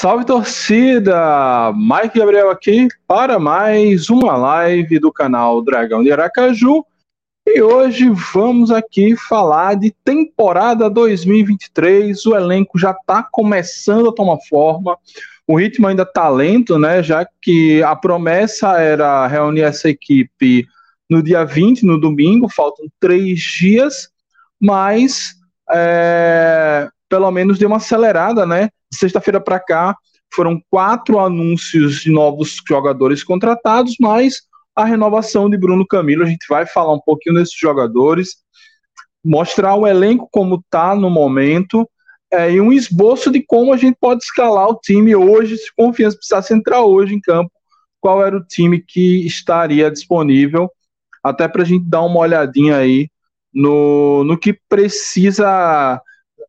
Salve torcida! Mike Gabriel aqui para mais uma live do canal Dragão de Aracaju. E hoje vamos aqui falar de temporada 2023. O elenco já está começando a tomar forma. O ritmo ainda está lento, né? Já que a promessa era reunir essa equipe no dia 20, no domingo, faltam três dias, mas é, pelo menos deu uma acelerada, né? Sexta-feira para cá foram quatro anúncios de novos jogadores contratados, mas a renovação de Bruno Camilo. A gente vai falar um pouquinho desses jogadores, mostrar o elenco como está no momento é, e um esboço de como a gente pode escalar o time hoje, se confiança precisasse entrar hoje em campo, qual era o time que estaria disponível, até para a gente dar uma olhadinha aí no, no que precisa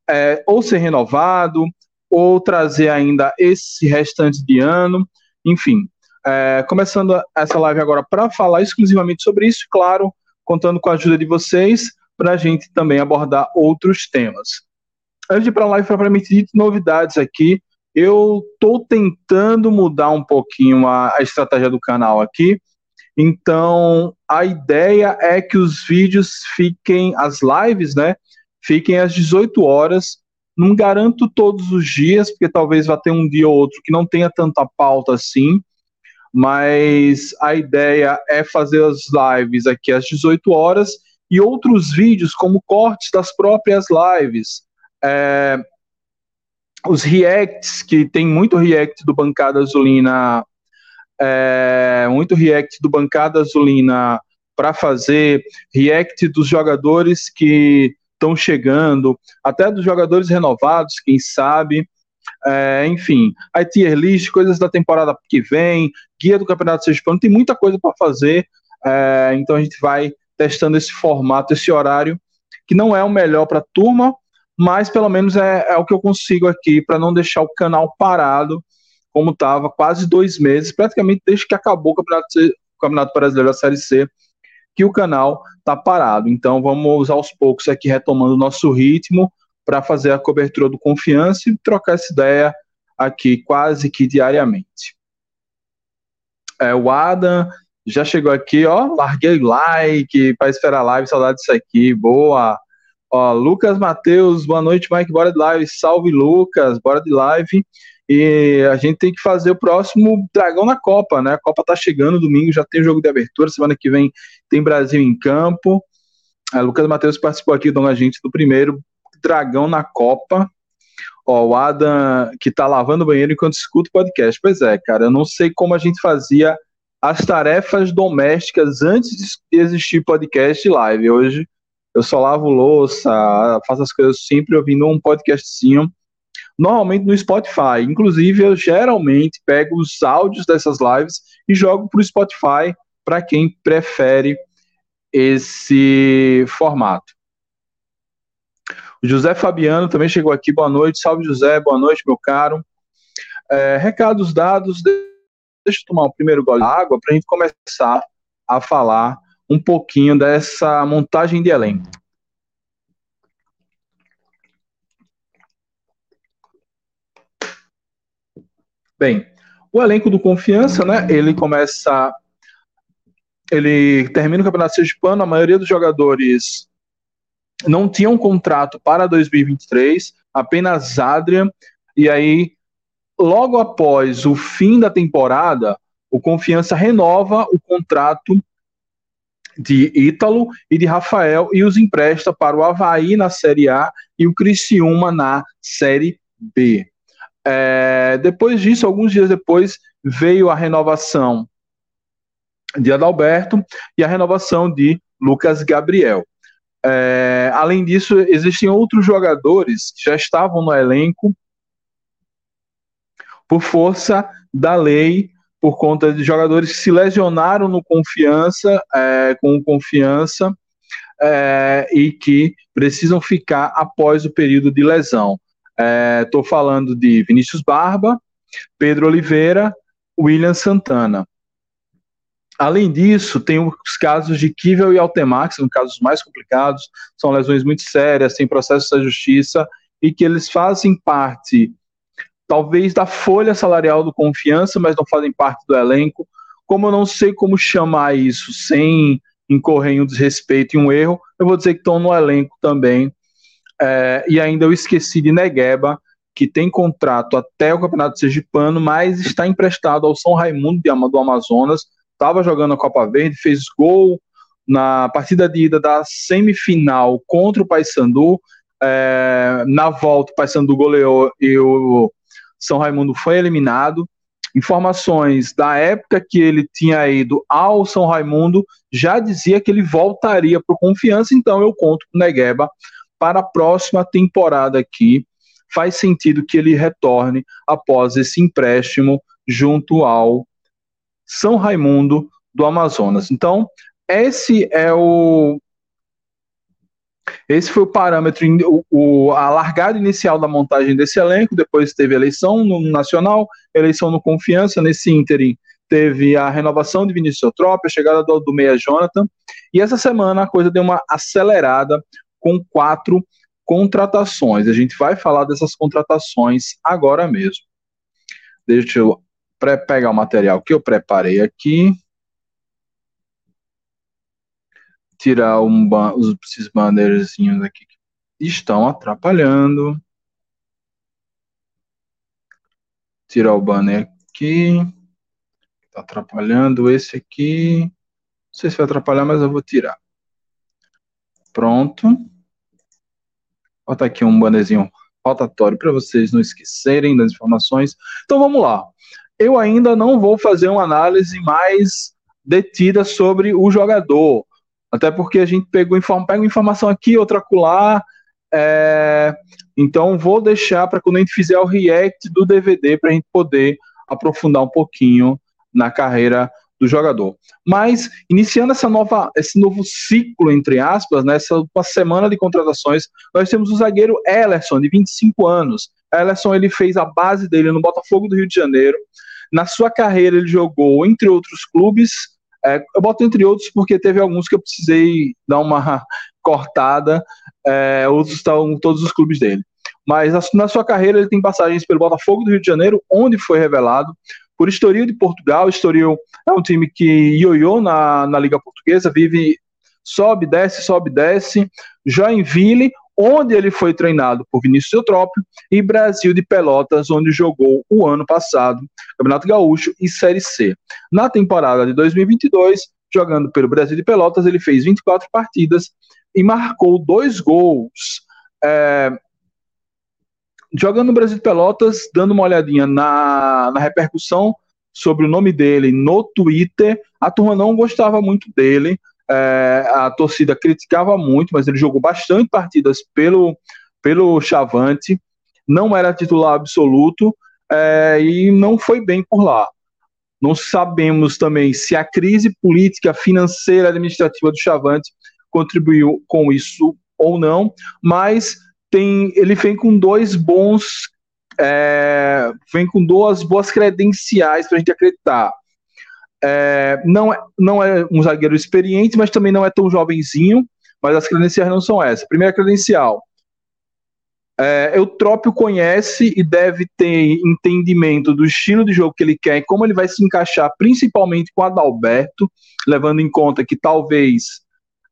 é, ou ser renovado, ou trazer ainda esse restante de ano, enfim. É, começando essa live agora para falar exclusivamente sobre isso, claro, contando com a ajuda de vocês, para a gente também abordar outros temas. Antes de ir para a live propriamente dito, novidades aqui. Eu estou tentando mudar um pouquinho a, a estratégia do canal aqui. Então, a ideia é que os vídeos fiquem, as lives, né, fiquem às 18 horas. Não garanto todos os dias, porque talvez vá ter um dia ou outro que não tenha tanta pauta assim, mas a ideia é fazer as lives aqui às 18 horas e outros vídeos, como cortes das próprias lives, é, os reacts, que tem muito react do Bancada Azulina, é, muito react do Bancada Azulina para fazer, react dos jogadores que estão chegando, até dos jogadores renovados, quem sabe. É, enfim, a tier list, coisas da temporada que vem, guia do Campeonato Sergipano, tem muita coisa para fazer. É, então a gente vai testando esse formato, esse horário, que não é o melhor para a turma, mas pelo menos é, é o que eu consigo aqui para não deixar o canal parado, como estava quase dois meses, praticamente desde que acabou o Campeonato, o Campeonato Brasileiro da Série C, que o canal está parado. Então vamos aos poucos aqui retomando o nosso ritmo para fazer a cobertura do confiança e trocar essa ideia aqui quase que diariamente. É, o Adam já chegou aqui, ó, larguei like para esperar a live, saudade disso aqui, boa. Ó, Lucas Matheus, boa noite, Mike, bora de live, salve Lucas, bora de live. E a gente tem que fazer o próximo Dragão na Copa, né? A Copa tá chegando domingo, já tem jogo de abertura, semana que vem tem Brasil em campo. A Lucas Matheus participou aqui com a gente do primeiro Dragão na Copa. Ó, o Adam que tá lavando o banheiro enquanto escuta o podcast. Pois é, cara, eu não sei como a gente fazia as tarefas domésticas antes de existir podcast e live. Hoje eu só lavo louça, faço as coisas sempre ouvindo um podcastzinho normalmente no Spotify. Inclusive, eu geralmente pego os áudios dessas lives e jogo para o Spotify para quem prefere esse formato. O José Fabiano também chegou aqui. Boa noite. Salve, José. Boa noite, meu caro. É, recados dados. Deixa eu tomar o primeiro gole de água para a gente começar a falar um pouquinho dessa montagem de elenco. Bem, o elenco do Confiança, né? Ele começa. Ele termina o Campeonato Sergipano, a maioria dos jogadores não tinham um contrato para 2023, apenas Adrian, e aí, logo após o fim da temporada, o Confiança renova o contrato de Ítalo e de Rafael e os empresta para o Havaí na Série A e o Criciúma na Série B. É, depois disso, alguns dias depois, veio a renovação de Adalberto e a renovação de Lucas Gabriel. É, além disso, existem outros jogadores que já estavam no elenco por força da lei, por conta de jogadores que se lesionaram no confiança, é, com confiança, é, e que precisam ficar após o período de lesão. Estou é, falando de Vinícius Barba, Pedro Oliveira, William Santana. Além disso, tem os casos de Kivel e Altemax, são casos mais complicados, são lesões muito sérias, tem processos da justiça, e que eles fazem parte talvez da folha salarial do Confiança, mas não fazem parte do elenco. Como eu não sei como chamar isso sem incorrer em um desrespeito e um erro, eu vou dizer que estão no elenco também. É, e ainda eu esqueci de Negueba, que tem contrato até o Campeonato Sergipano, mas está emprestado ao São Raimundo do Amazonas. Estava jogando a Copa Verde, fez gol na partida de ida da semifinal contra o Paysandu. É, na volta, o Paysandu goleou e o São Raimundo foi eliminado. Informações da época que ele tinha ido ao São Raimundo já dizia que ele voltaria para o Confiança, então eu conto com o Negueba para a próxima temporada aqui. Faz sentido que ele retorne após esse empréstimo junto ao São Raimundo do Amazonas. Então, esse é o esse foi o parâmetro, o, o, a largada inicial da montagem desse elenco. Depois teve eleição no Nacional, eleição no Confiança. Nesse ínterim, teve a renovação de Vinícius Eutrópio, a chegada do, do Meia Jonathan. E essa semana a coisa deu uma acelerada com quatro contratações. A gente vai falar dessas contratações agora mesmo. Deixa eu pegar o material que eu preparei aqui. tirar um os, esses bannerzinhos aqui que estão atrapalhando. Tirar o banner aqui. Está atrapalhando esse aqui. Não sei se vai atrapalhar, mas eu vou tirar. Pronto. Bota aqui um bannerzinho rotatório para vocês não esquecerem das informações. Então vamos lá. Eu ainda não vou fazer uma análise mais detida sobre o jogador. Até porque a gente pegou pega informação aqui, outra acolá. É, então vou deixar para quando a gente fizer o react do DVD para a gente poder aprofundar um pouquinho na carreira do jogador. Mas iniciando essa nova, esse novo ciclo entre aspas, nessa né, semana de contratações, nós temos o zagueiro Ellerson de 25 anos. Ellerson ele fez a base dele no Botafogo do Rio de Janeiro. Na sua carreira ele jogou entre outros clubes é, eu boto entre outros porque teve alguns que eu precisei dar uma cortada, é, outros estão todos os clubes dele. Mas na sua carreira ele tem passagens pelo Botafogo do Rio de Janeiro, onde foi revelado, por Estoril de Portugal. Estoril é um time que ioiô na, na Liga Portuguesa, vive sobe, desce, sobe, desce. Joinville, onde ele foi treinado por Vinícius Eutrópio, e Brasil de Pelotas, onde jogou o ano passado, Campeonato Gaúcho e Série C. Na temporada de 2022, jogando pelo Brasil de Pelotas, ele fez 24 partidas e marcou dois gols. É, jogando no Brasil de Pelotas, dando uma olhadinha na, na repercussão sobre o nome dele no Twitter, a turma não gostava muito dele, é, a torcida criticava muito, mas ele jogou bastante partidas pelo, pelo Chavante, não era titular absoluto é, e não foi bem por lá. Não sabemos também se a crise política, financeira, administrativa do Chavante contribuiu com isso ou não, mas tem, ele vem com dois bons, é, vem com duas boas credenciais para a gente acreditar. É, não, é, não é um zagueiro experiente, mas também não é tão jovenzinho. Mas as credenciais não são essas. Primeira credencial. É, Eutrópio conhece e deve ter entendimento do estilo de jogo que ele quer e como ele vai se encaixar, principalmente com Adalberto, levando em conta que talvez,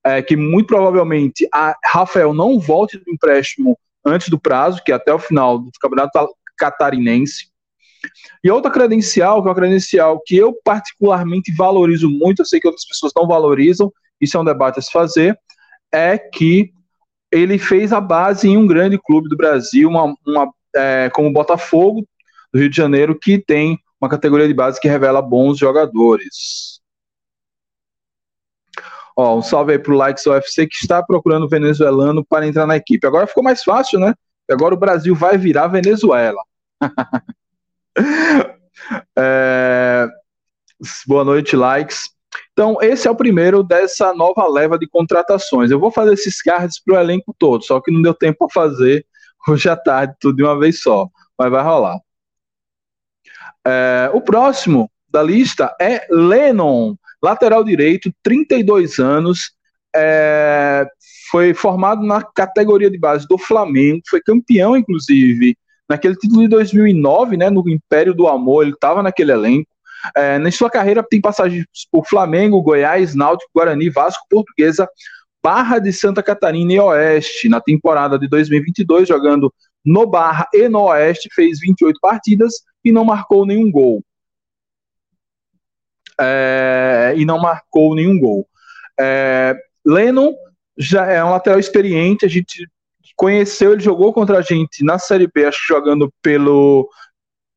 é, que muito provavelmente a Rafael não volte do empréstimo antes do prazo, que é até o final do campeonato catarinense. E outra credencial, que é uma credencial que eu particularmente valorizo muito, eu sei que outras pessoas não valorizam, isso é um debate a se fazer, é que ele fez a base em um grande clube do Brasil, uma, uma é, como o Botafogo do Rio de Janeiro, que tem uma categoria de base que revela bons jogadores. Ó, um salve aí pro Likes UFC que está procurando venezuelano para entrar na equipe. Agora ficou mais fácil, né? Agora o Brasil vai virar Venezuela. é... Boa noite, likes. Então, esse é o primeiro dessa nova leva de contratações. Eu vou fazer esses cards para o elenco todo, só que não deu tempo para fazer hoje à tarde, tudo de uma vez só, mas vai rolar. É... o próximo da lista é Lennon, lateral direito, 32 anos, é... foi formado na categoria de base do Flamengo, foi campeão, inclusive, naquele título de 2009, né, no Império do Amor, ele estava naquele elenco. É, na sua carreira tem passagens por Flamengo, Goiás, Náutico, Guarani, Vasco, Portuguesa, Barra de Santa Catarina e Oeste. Na temporada de 2022, jogando no Barra e no Oeste, fez 28 partidas e não marcou nenhum gol. É, e não marcou nenhum gol. É, Lennon já é um lateral experiente, a gente conheceu, ele jogou contra a gente na Série B, acho que jogando pelo,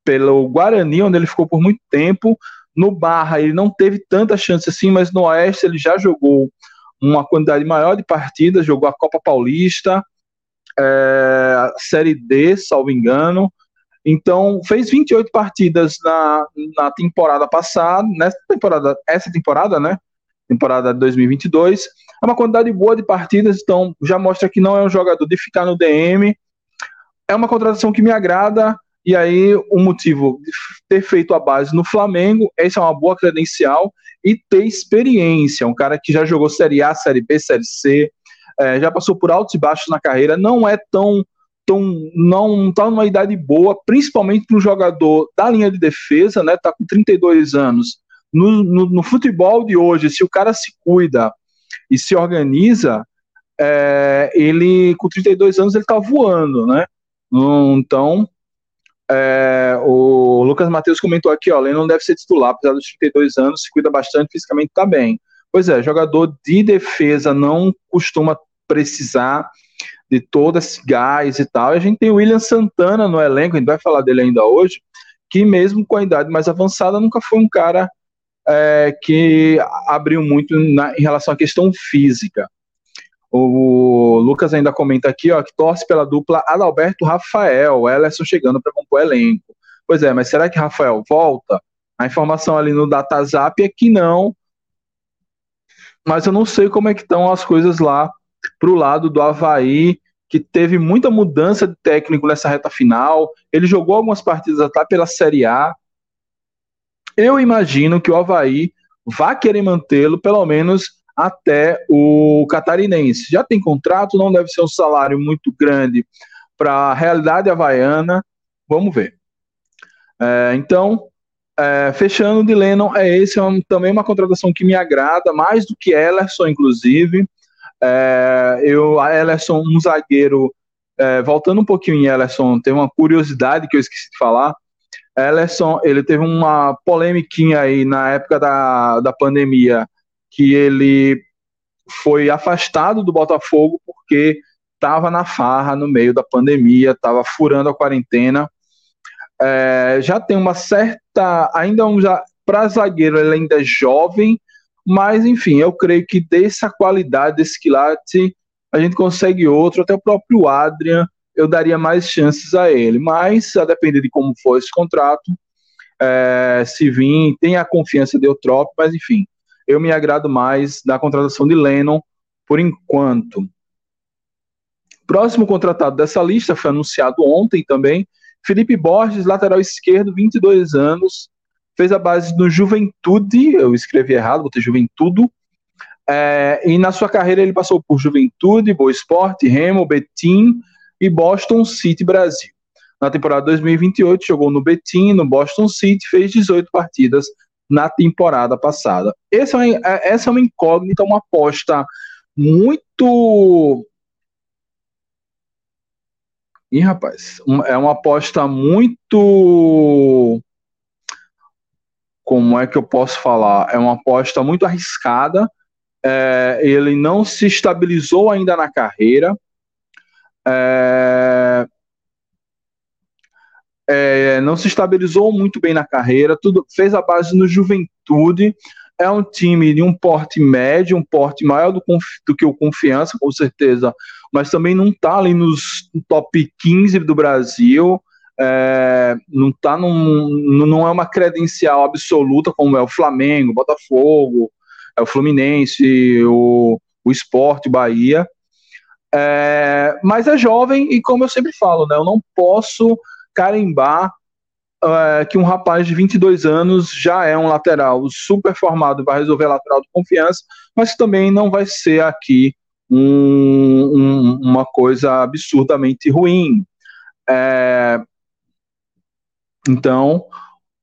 pelo Guarani, onde ele ficou por muito tempo. No Barra ele não teve tanta chance assim, mas no Oeste ele já jogou uma quantidade maior de partidas, jogou a Copa Paulista, é, Série D, salvo engano. Então, fez 28 partidas na, na temporada passada, nessa temporada, essa temporada, né? Temporada de 2022. É uma quantidade boa de partidas, então já mostra que não é um jogador de ficar no DM. É uma contratação que me agrada, e aí o motivo de ter feito a base no Flamengo, essa é uma boa credencial, e ter experiência. Um cara que já jogou Série A, Série B, Série C, é, já passou por altos e baixos na carreira, não é tão. Tão não está numa idade boa, principalmente para um jogador da linha de defesa, né? Está com 32 anos. No, no, no futebol de hoje, se o cara se cuida e se organiza, é, ele com 32 anos ele está voando, né? Então, é, o Lucas Matheus comentou aqui, ó, ele não deve ser titular, apesar dos 32 anos, se cuida bastante, fisicamente está bem. Pois é, jogador de defesa não costuma precisar de todo esse gás e tal. E a gente tem o William Santana no elenco, a gente vai falar dele ainda hoje, que mesmo com a idade mais avançada, nunca foi um cara é, que abriu muito na, em relação à questão física. O Lucas ainda comenta aqui, ó, que torce pela dupla Adalberto Rafael, Ellison chegando para compor elenco. Pois é, mas será que Rafael volta? A informação ali no DataZap é que não, mas eu não sei como é que estão as coisas lá pro lado do Havaí, que teve muita mudança de técnico nessa reta final. Ele jogou algumas partidas até pela Série A, eu imagino que o Havaí vai querer mantê-lo pelo menos até o catarinense. Já tem contrato, não deve ser um salário muito grande para a realidade havaiana. Vamos ver. É, então, é, fechando de Lennon, é esse é um, também uma contratação que me agrada, mais do que Ellerson, inclusive. É, eu, a Ellerson, um zagueiro, é, voltando um pouquinho em Ellerson, tem uma curiosidade que eu esqueci de falar. Ellison, ele teve uma polemiquinha aí na época da, da pandemia, que ele foi afastado do Botafogo porque estava na farra no meio da pandemia, estava furando a quarentena. É, já tem uma certa. Ainda um, para zagueiro, ele ainda é jovem, mas enfim, eu creio que dessa qualidade, desse quilate, a gente consegue outro, até o próprio Adrian eu daria mais chances a ele. Mas, a depender de como for esse contrato, é, se vir, tem a confiança de Eutrop, mas enfim, eu me agrado mais da contratação de Lennon por enquanto. Próximo contratado dessa lista foi anunciado ontem também, Felipe Borges, lateral esquerdo, 22 anos, fez a base no Juventude, eu escrevi errado, botei Juventudo, é, e na sua carreira ele passou por Juventude, Boa Esporte, Remo, Betim, e Boston City Brasil. Na temporada 2028, jogou no Betim, no Boston City, fez 18 partidas na temporada passada. Essa é é, essa é uma incógnita, uma aposta muito. Ih, rapaz, é uma aposta muito. Como é que eu posso falar? É uma aposta muito arriscada. É, ele não se estabilizou ainda na carreira é, é, não se estabilizou muito bem na carreira, tudo fez a base no Juventude. É um time de um porte médio, um porte maior do, do que o Confiança, com certeza, mas também não está ali nos top 15 do Brasil. É, não tá num, não é uma credencial absoluta como é o Flamengo, Botafogo, é o Fluminense, o, o Esporte, Bahia. É, mas é jovem e, como eu sempre falo, né, eu não posso carimbar é, que um rapaz de 22 anos já é um lateral super formado, vai resolver lateral de confiança, mas também não vai ser aqui um, um, uma coisa absurdamente ruim. É, Então,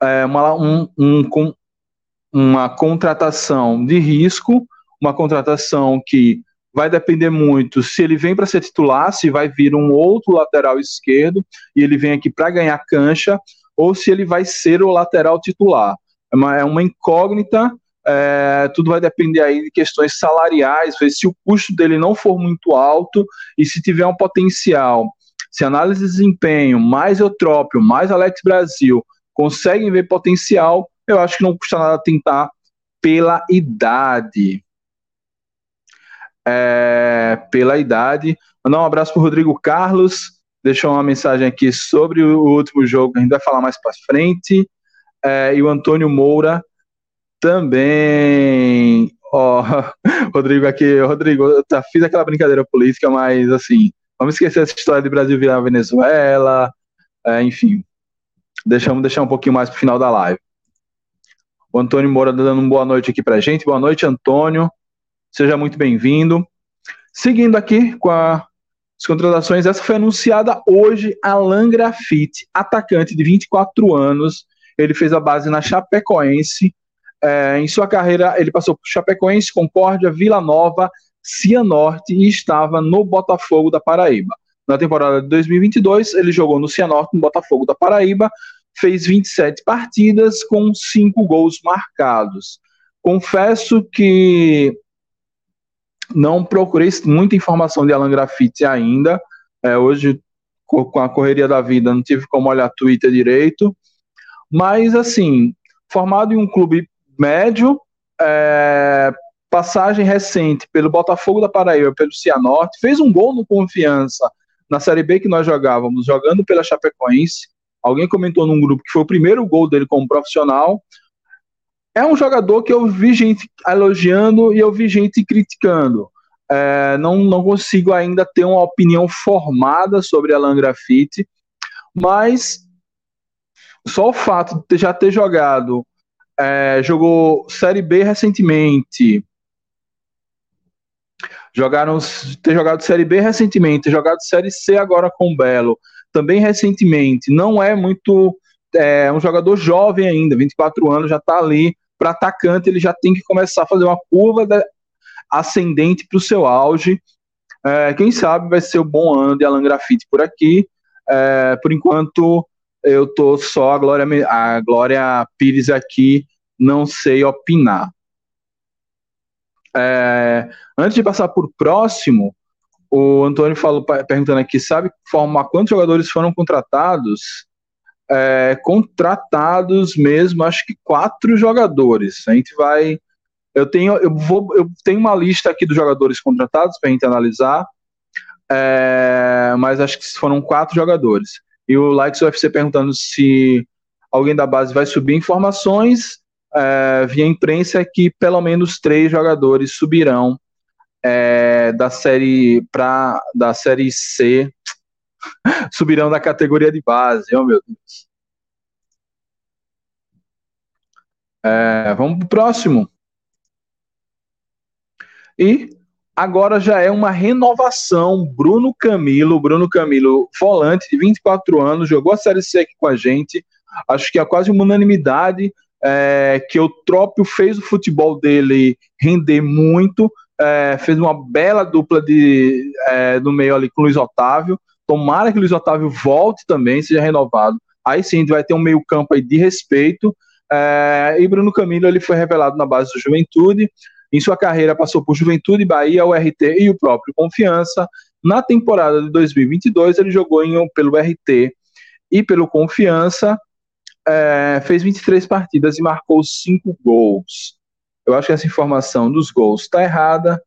é uma, um, um, uma contratação de risco, uma contratação que vai depender muito se ele vem para ser titular, se vai vir um outro lateral esquerdo e ele vem aqui para ganhar cancha, ou se ele vai ser o lateral titular. É uma, é uma incógnita, é, tudo vai depender aí de questões salariais, ver se o custo dele não for muito alto e se tiver um potencial, se análise de desempenho, mais Eutrópio, mais Alex Brasil, conseguem ver potencial, eu acho que não custa nada tentar pela idade. É, pela idade. Mandar um abraço para Rodrigo Carlos. Deixou uma mensagem aqui sobre o último jogo, a gente vai falar mais para frente. É, e o Antônio Moura também. Ó, Rodrigo aqui, Rodrigo, eu tá, fiz aquela brincadeira política, mas assim, vamos esquecer essa história de Brasil virar Venezuela, é, enfim. Deixamos deixar um pouquinho mais para o final da live. O Antônio Moura dando uma boa noite aqui pra gente. Boa noite, Antônio. Seja muito bem-vindo. Seguindo aqui com a, as contratações, essa foi anunciada hoje, Alan Grafite, atacante de 24 anos. Ele fez a base na Chapecoense. É, em sua carreira, ele passou por Chapecoense, Concórdia, Vila Nova, Cianorte e estava no Botafogo da Paraíba. Na temporada de 2022, ele jogou no Cianorte, no Botafogo da Paraíba, fez 27 partidas com 5 gols marcados. Confesso que não procurei muita informação de Alan Graffiti ainda. É, hoje, com a correria da vida, não tive como olhar Twitter direito. Mas, assim, formado em um clube médio, é, passagem recente pelo Botafogo da Paraíba, pelo Cianorte, fez um gol no Confiança na Série B que nós jogávamos, jogando pela Chapecoense. Alguém comentou num grupo que foi o primeiro gol dele como profissional. É um jogador que eu vi gente elogiando e eu vi gente criticando. É, não, não consigo ainda ter uma opinião formada sobre Alan Graffiti, mas só o fato de já ter jogado, é, jogou Série B recentemente, jogaram ter jogado Série B recentemente, ter jogado Série C agora com o Belo, também recentemente, não é muito é um jogador jovem ainda, 24 anos, já está ali para atacante, ele já tem que começar a fazer uma curva ascendente para o seu auge. É, quem sabe vai ser o bom ano de Alan Grafite por aqui. É, por enquanto, eu tô só a Glória, a Glória Pires aqui, não sei opinar. É, antes de passar por próximo, o Antônio falou perguntando aqui, sabe formar quantos jogadores foram contratados? É, contratados mesmo, acho que quatro jogadores. A gente vai, eu tenho, eu vou, eu tenho uma lista aqui dos jogadores contratados para a gente analisar, é, mas acho que foram quatro jogadores. E o Likes UFC perguntando se alguém da base vai subir informações é, via imprensa que pelo menos três jogadores subirão é, da série para da série C subirão da categoria de base. Oh meu Deus. É, vamos para o próximo. E agora já é uma renovação. Bruno Camilo, Bruno Camilo, volante de 24 anos, jogou a Série C aqui com a gente. Acho que é quase uma unanimidade é, que o Trópio fez o futebol dele render muito, é, fez uma bela dupla de, é, no meio ali com o Luiz Otávio. Tomara que o Luiz Otávio volte também, seja renovado. Aí sim, a gente vai ter um meio campo aí de respeito. É, e Bruno Camilo ele foi revelado na base do Juventude. Em sua carreira passou por Juventude, Bahia, o RT e o próprio Confiança. Na temporada de 2022 ele jogou em, pelo RT e pelo Confiança. É, fez 23 partidas e marcou 5 gols. Eu acho que essa informação dos gols está errada.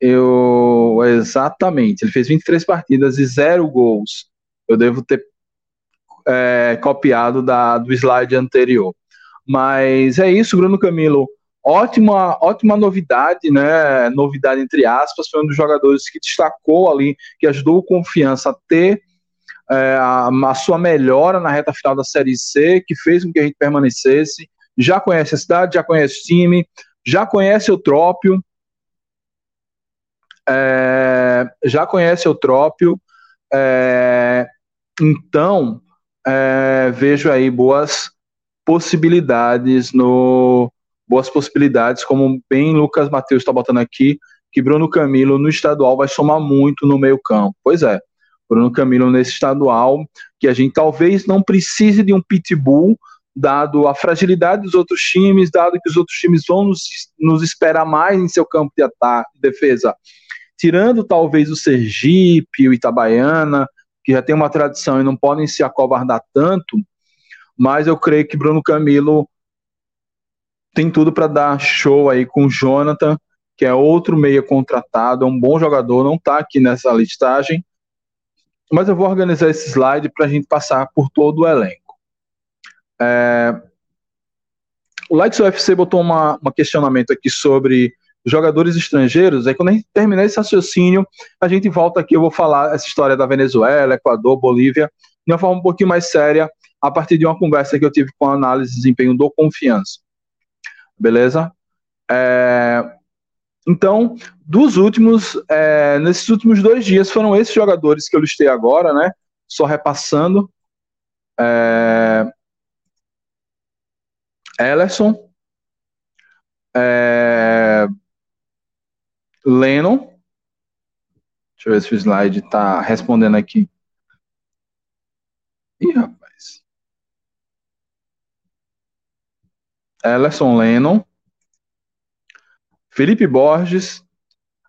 Eu exatamente, ele fez 23 partidas e 0 gols. Eu devo ter é, copiado da, do slide anterior. Mas é isso, Bruno Camilo. Ótima, ótima novidade, né? Novidade entre aspas, foi um dos jogadores que destacou ali, que ajudou o confiança a ter é, a, a, sua melhora na reta final da Série C, que fez com que a gente permanecesse. Já conhece a cidade, já conhece o time, já conhece o Trópio, é, já conhece o Trópio, é, então é, vejo aí boas possibilidades no boas possibilidades, como bem Lucas Matheus está botando aqui, que Bruno Camilo no estadual vai somar muito no meio campo. Pois é, Bruno Camilo nesse estadual, que a gente talvez não precise de um pitbull, dado a fragilidade dos outros times, dado que os outros times vão nos, nos esperar mais em seu campo de ataque, de defesa. Tirando talvez o Sergipe, o Itabaiana, que já tem uma tradição e não podem se acovardar tanto, mas eu creio que Bruno Camilo tem tudo para dar show aí com o Jonathan, que é outro meia contratado, é um bom jogador, não está aqui nessa listagem, mas eu vou organizar esse slide para a gente passar por todo o elenco. É... O Lights UFC botou um questionamento aqui sobre jogadores estrangeiros, aí quando a gente terminar esse raciocínio, a gente volta aqui, eu vou falar essa história da Venezuela, Equador, Bolívia, de uma forma um pouquinho mais séria, a partir de uma conversa que eu tive com a análise de desempenho do Confiança. Beleza? É... Então, dos últimos, é... nesses últimos dois dias, foram esses jogadores que eu listei agora, né? Só repassando. É... É... Lennon. Deixa eu ver se o slide está respondendo aqui. Ih, rapaz. Ellison Lennon. Felipe Borges.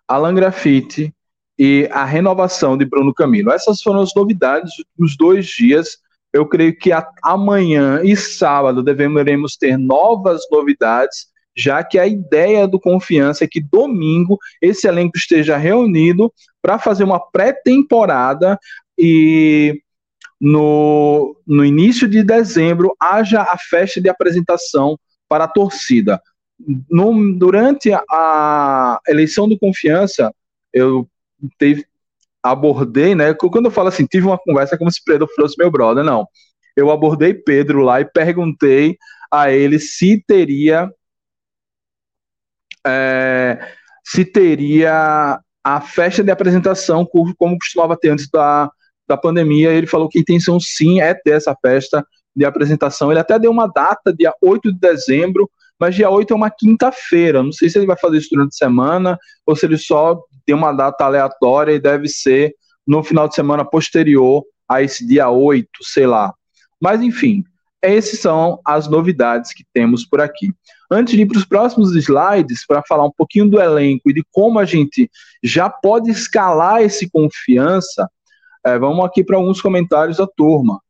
Alan Graffiti e a renovação de Bruno Camilo. Essas foram as novidades dos dois dias. Eu creio que amanhã e sábado devemos ter novas novidades já que a ideia do Confiança é que domingo esse elenco esteja reunido para fazer uma pré-temporada e no, no início de dezembro haja a festa de apresentação para a torcida. No, durante a eleição do Confiança, eu teve, abordei, né? Quando eu falo assim, tive uma conversa como se Pedro fosse meu brother, não. Eu abordei Pedro lá e perguntei a ele se teria é, se teria a festa de apresentação, como costumava ter antes da, da pandemia. Ele falou que a intenção sim é ter essa festa de apresentação. Ele até deu uma data, dia 8 de dezembro, mas dia 8 é uma quinta-feira. Não sei se ele vai fazer isso durante a semana ou se ele só tem uma data aleatória e deve ser no final de semana posterior a esse dia 8, sei lá. Mas enfim, essas são as novidades que temos por aqui. Antes de ir para os próximos slides, para falar um pouquinho do elenco e de como a gente já pode escalar esse confiança, é, vamos aqui para alguns comentários da turma.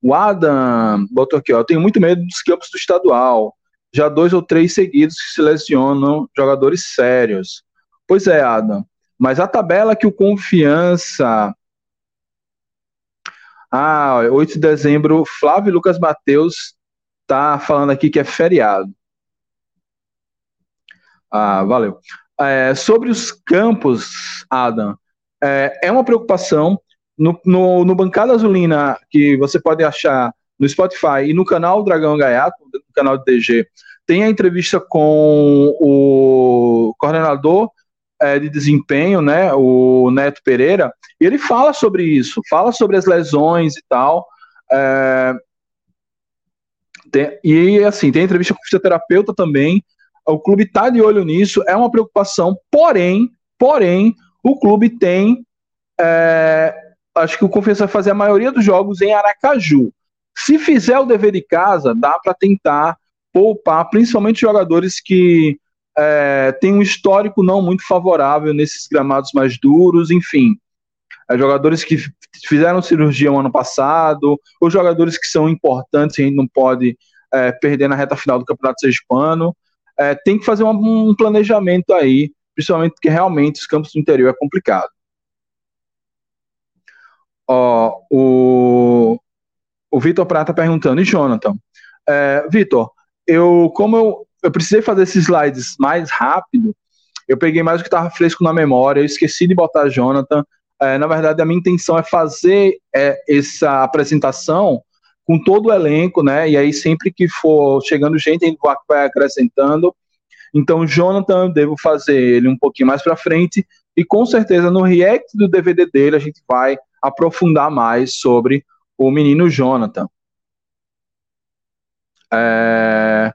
O Adam botou aqui, ó, eu tenho muito medo dos campos do estadual. Já dois ou três seguidos que selecionam jogadores sérios. Pois é, Adam. Mas a tabela que o Confiança ah, 8 de dezembro, Flávio Lucas Mateus tá falando aqui que é feriado. Ah, valeu. É, sobre os campos, Adam, é, é uma preocupação. No, no, no, Bancada Azulina, que você pode achar no Spotify e no canal Dragão Gaiato, no canal do DG, tem a entrevista com o coordenador é, de desempenho, né, o Neto Pereira, e ele fala sobre isso, fala sobre as lesões e tal. É, tem, e assim, tem entrevista com o fisioterapeuta também. O clube está de olho nisso, é uma preocupação, porém, porém, o clube tem. É, acho que o Confiança vai fazer a maioria dos jogos em Aracaju. Se fizer o dever de casa, dá para tentar poupar, principalmente jogadores que é, tem um histórico não muito favorável nesses gramados mais duros, enfim. É, jogadores que fizeram cirurgia no ano passado, ou jogadores que são importantes e a gente não pode é, perder na reta final do Campeonato Sergipano. É, tem que fazer um, um planejamento aí, principalmente porque realmente os campos do interior é complicado. Ó, o o Vitor Prata perguntando, e Jonathan? É, Vitor, eu, como eu, eu precisei fazer esses slides mais rápido, eu peguei mais o que estava fresco na memória, eu esqueci de botar Jonathan. É, na verdade, a minha intenção é fazer é, essa apresentação com todo o elenco, né? E aí, sempre que for chegando gente, a gente vai acrescentando. Então, Jonathan, eu devo fazer ele um pouquinho mais para frente. E com certeza, no react do DVD dele, a gente vai aprofundar mais sobre o menino Jonathan. É,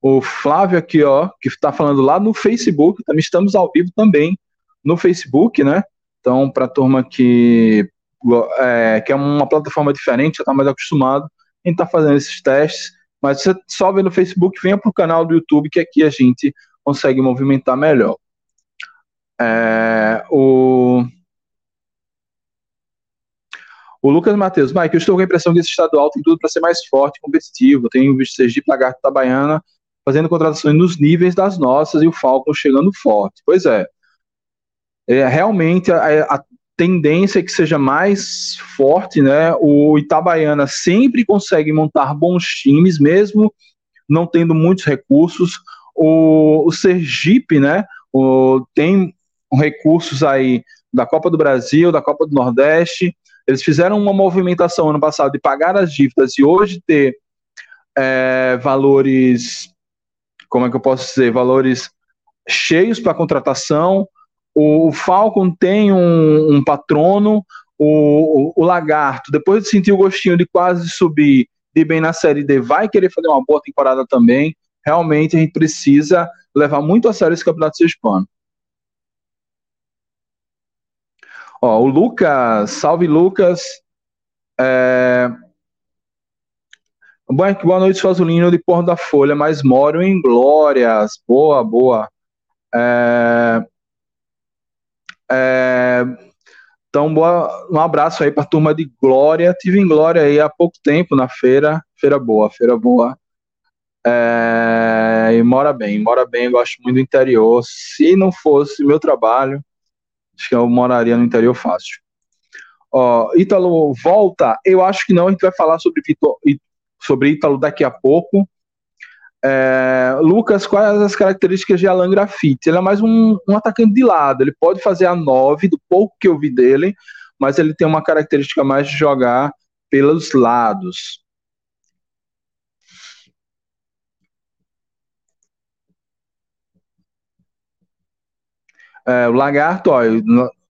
o Flávio aqui, ó, que está falando lá no Facebook, também estamos ao vivo também no Facebook, né? Então, para a turma que, é, que é uma plataforma diferente, já está mais acostumado, a gente está fazendo esses testes, mas você só vê no Facebook, venha para o canal do YouTube, que aqui a gente consegue movimentar melhor. É, o, o Lucas Matheus, Mike, eu estou com a impressão que esse estadual tem tudo para ser mais forte e competitivo. Tem visto Sergipe, Lagarto, Tabaiana fazendo contratações nos níveis das nossas e o Falcon chegando forte. Pois é. é realmente a, a tendência é que seja mais forte, né? O Itabaiana sempre consegue montar bons times, mesmo não tendo muitos recursos. O, o Sergipe, né? O, tem recursos aí da Copa do Brasil, da Copa do Nordeste. Eles fizeram uma movimentação ano passado de pagar as dívidas e hoje ter é, valores como é que eu posso dizer, valores cheios para contratação. O, Falcon tem um, um patrono, o, o, o, Lagarto, depois de sentir o gostinho de quase subir de bem na Série D, vai querer fazer uma boa temporada também. Realmente a gente precisa levar muito a sério esse campeonato hispano. Ó, o Lucas, salve Lucas. É, Boa noite, Fazolino de Porto da Folha, mas moro em Glórias. Boa, boa. É... É... Então, boa... um abraço aí para a turma de Glória. Tive em Glória aí há pouco tempo na feira. Feira boa, feira boa. É... E mora bem, mora bem, gosto muito do interior. Se não fosse meu trabalho, acho que eu moraria no interior fácil. Ó, Ítalo volta? Eu acho que não, a gente vai falar sobre Vitor, sobre Ítalo daqui a pouco. É, Lucas, quais as características de Alan Grafite? Ele é mais um, um, atacante de lado, ele pode fazer a 9, do pouco que eu vi dele, mas ele tem uma característica mais de jogar pelos lados. É, o Lagarto, ó,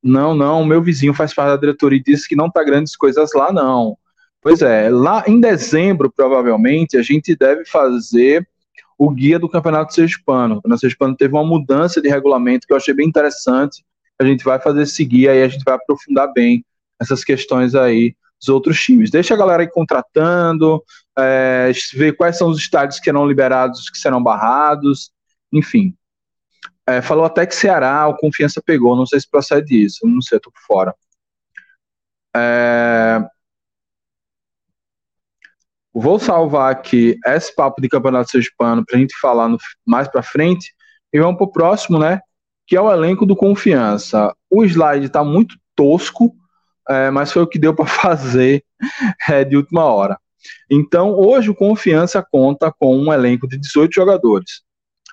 não, não, o meu vizinho faz parte da diretoria e disse que não tá grandes coisas lá, não. Pois é, lá em dezembro, provavelmente, a gente deve fazer o guia do Campeonato Sergipano. O Campeonato Sergipano teve uma mudança de regulamento que eu achei bem interessante. A gente vai fazer esse guia e a gente vai aprofundar bem essas questões aí dos outros times. Deixa a galera aí contratando, é, ver quais são os estádios que serão liberados, que serão barrados, enfim. É, falou até que Ceará, o Confiança pegou, não sei se procede isso, não sei, tô por fora. É, Vou salvar aqui esse papo de campeonato sergipano para a gente falar no, mais para frente e vamos para o próximo, né? Que é o elenco do Confiança. O slide está muito tosco, é, mas foi o que deu para fazer é, de última hora. Então, hoje o Confiança conta com um elenco de 18 jogadores.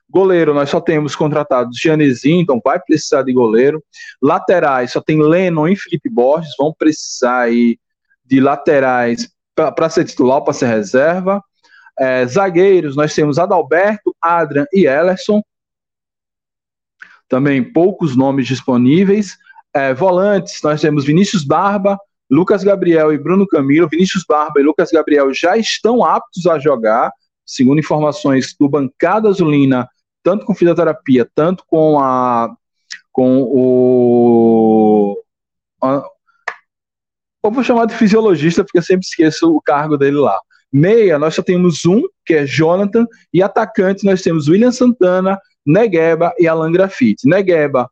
Goleiro, nós só temos contratados Gianezinho, então vai precisar de goleiro. Laterais, só tem Lennon e Felipe Borges, vão precisar aí de laterais para ser titular, para ser reserva. É, zagueiros, nós temos Adalberto, Adrian e Ellerson. Também poucos nomes disponíveis. É, volantes, nós temos Vinícius Barba, Lucas Gabriel e Bruno Camilo. Vinícius Barba e Lucas Gabriel já estão aptos a jogar, segundo informações do Bancada Azulina, tanto com fisioterapia, tanto com a com o ou vou chamar de fisiologista, porque eu sempre esqueço o cargo dele lá. Meia, nós só temos um, que é Jonathan, e atacante nós temos William Santana, Negueba e Alan Grafite. Negueba,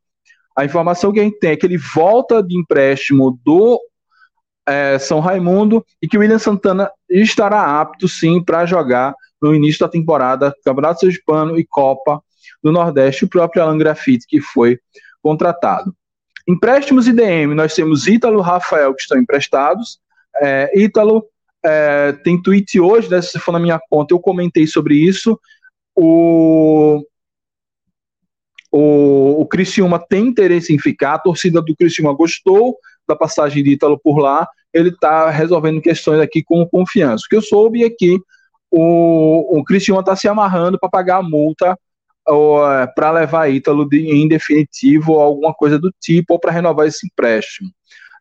a informação que a gente tem é que ele volta de empréstimo do é, São Raimundo e que William Santana estará apto sim para jogar no início da temporada Campeonato Sergipano e Copa do Nordeste, o próprio Alan Grafite que foi contratado. Empréstimos e DM, nós temos Ítalo Rafael que estão emprestados. É, Ítalo é, tem tweet hoje, né, se for na minha conta, eu comentei sobre isso. O, o, o Criciúma tem interesse em ficar, a torcida do Criciúma gostou da passagem de Ítalo por lá, ele está resolvendo questões aqui com confiança. O que eu soube é que o, o Criciúma está se amarrando para pagar a multa é, para levar Ítalo de, em definitivo ou alguma coisa do tipo, ou para renovar esse empréstimo.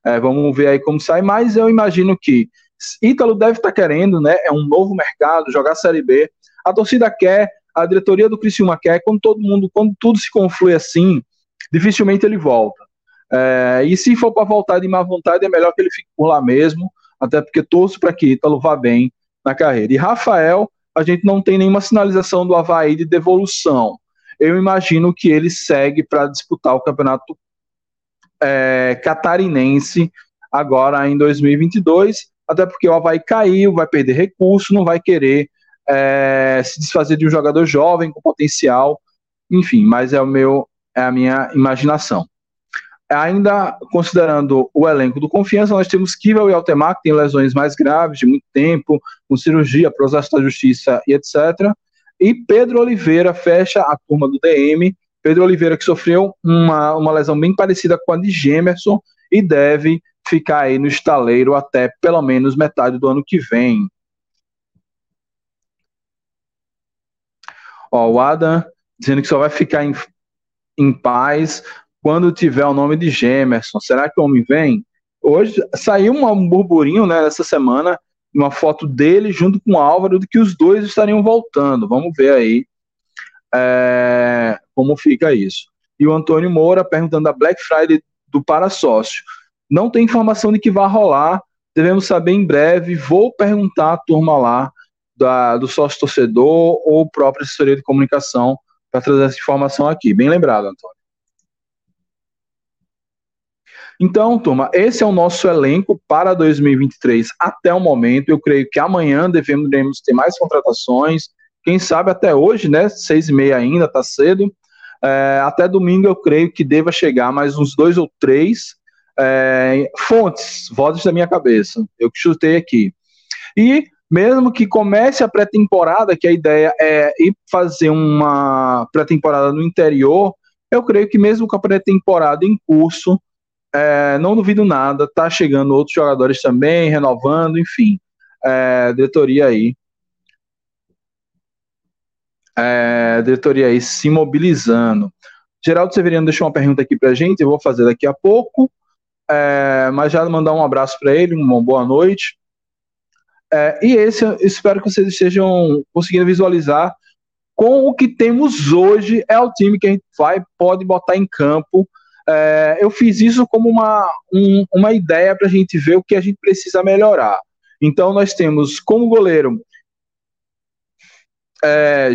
É, vamos ver aí como sai, mas eu imagino que Ítalo deve estar tá querendo, né? É um novo mercado, jogar Série B. A torcida quer, a diretoria do Criciúma quer, quando todo mundo, quando tudo se conflui assim, dificilmente ele volta. É, e se for para voltar de má vontade, é melhor que ele fique por lá mesmo, até porque torço para que Ítalo vá bem na carreira. E Rafael, a gente não tem nenhuma sinalização do Havaí de devolução. Eu imagino que ele segue para disputar o campeonato é, catarinense agora em 2022, até porque o Havaí caiu, vai perder recurso, não vai querer é, se desfazer de um jogador jovem com potencial, enfim, mas é o meu é a minha imaginação. Ainda considerando o elenco do Confiança, nós temos Kivel e Altemar, que têm lesões mais graves de muito tempo, com cirurgia, processo da justiça e etc. E Pedro Oliveira fecha a turma do DM. Pedro Oliveira que sofreu uma, uma lesão bem parecida com a de Gemerson e deve ficar aí no estaleiro até pelo menos metade do ano que vem. Ó, o Adam dizendo que só vai ficar em, em paz quando tiver o nome de Gemerson. Será que o homem vem? Hoje saiu um burburinho né, essa semana, uma foto dele junto com o Álvaro, de que os dois estariam voltando. Vamos ver aí é, como fica isso. E o Antônio Moura perguntando da Black Friday do Parasócio. Não tem informação de que vai rolar, devemos saber em breve. Vou perguntar à turma lá da, do sócio torcedor ou própria assessoria de comunicação para trazer essa informação aqui. Bem lembrado, Antônio. Então, turma, esse é o nosso elenco para 2023 até o momento. Eu creio que amanhã devemos ter mais contratações. Quem sabe até hoje, né? Seis e meia ainda, tá cedo. É, até domingo eu creio que deva chegar mais uns dois ou três é, fontes, vozes da minha cabeça. Eu chutei aqui. E mesmo que comece a pré-temporada, que a ideia é ir fazer uma pré-temporada no interior, eu creio que mesmo com a pré-temporada em curso, é, não duvido nada, tá chegando outros jogadores também, renovando, enfim. É, diretoria aí. É, diretoria aí se mobilizando. Geraldo Severiano deixou uma pergunta aqui pra gente, eu vou fazer daqui a pouco. É, mas já mandar um abraço para ele, uma boa noite. É, e esse espero que vocês estejam conseguindo visualizar com o que temos hoje é o time que a gente vai pode botar em campo é, eu fiz isso como uma, um, uma ideia para a gente ver o que a gente precisa melhorar. Então, nós temos como goleiro é,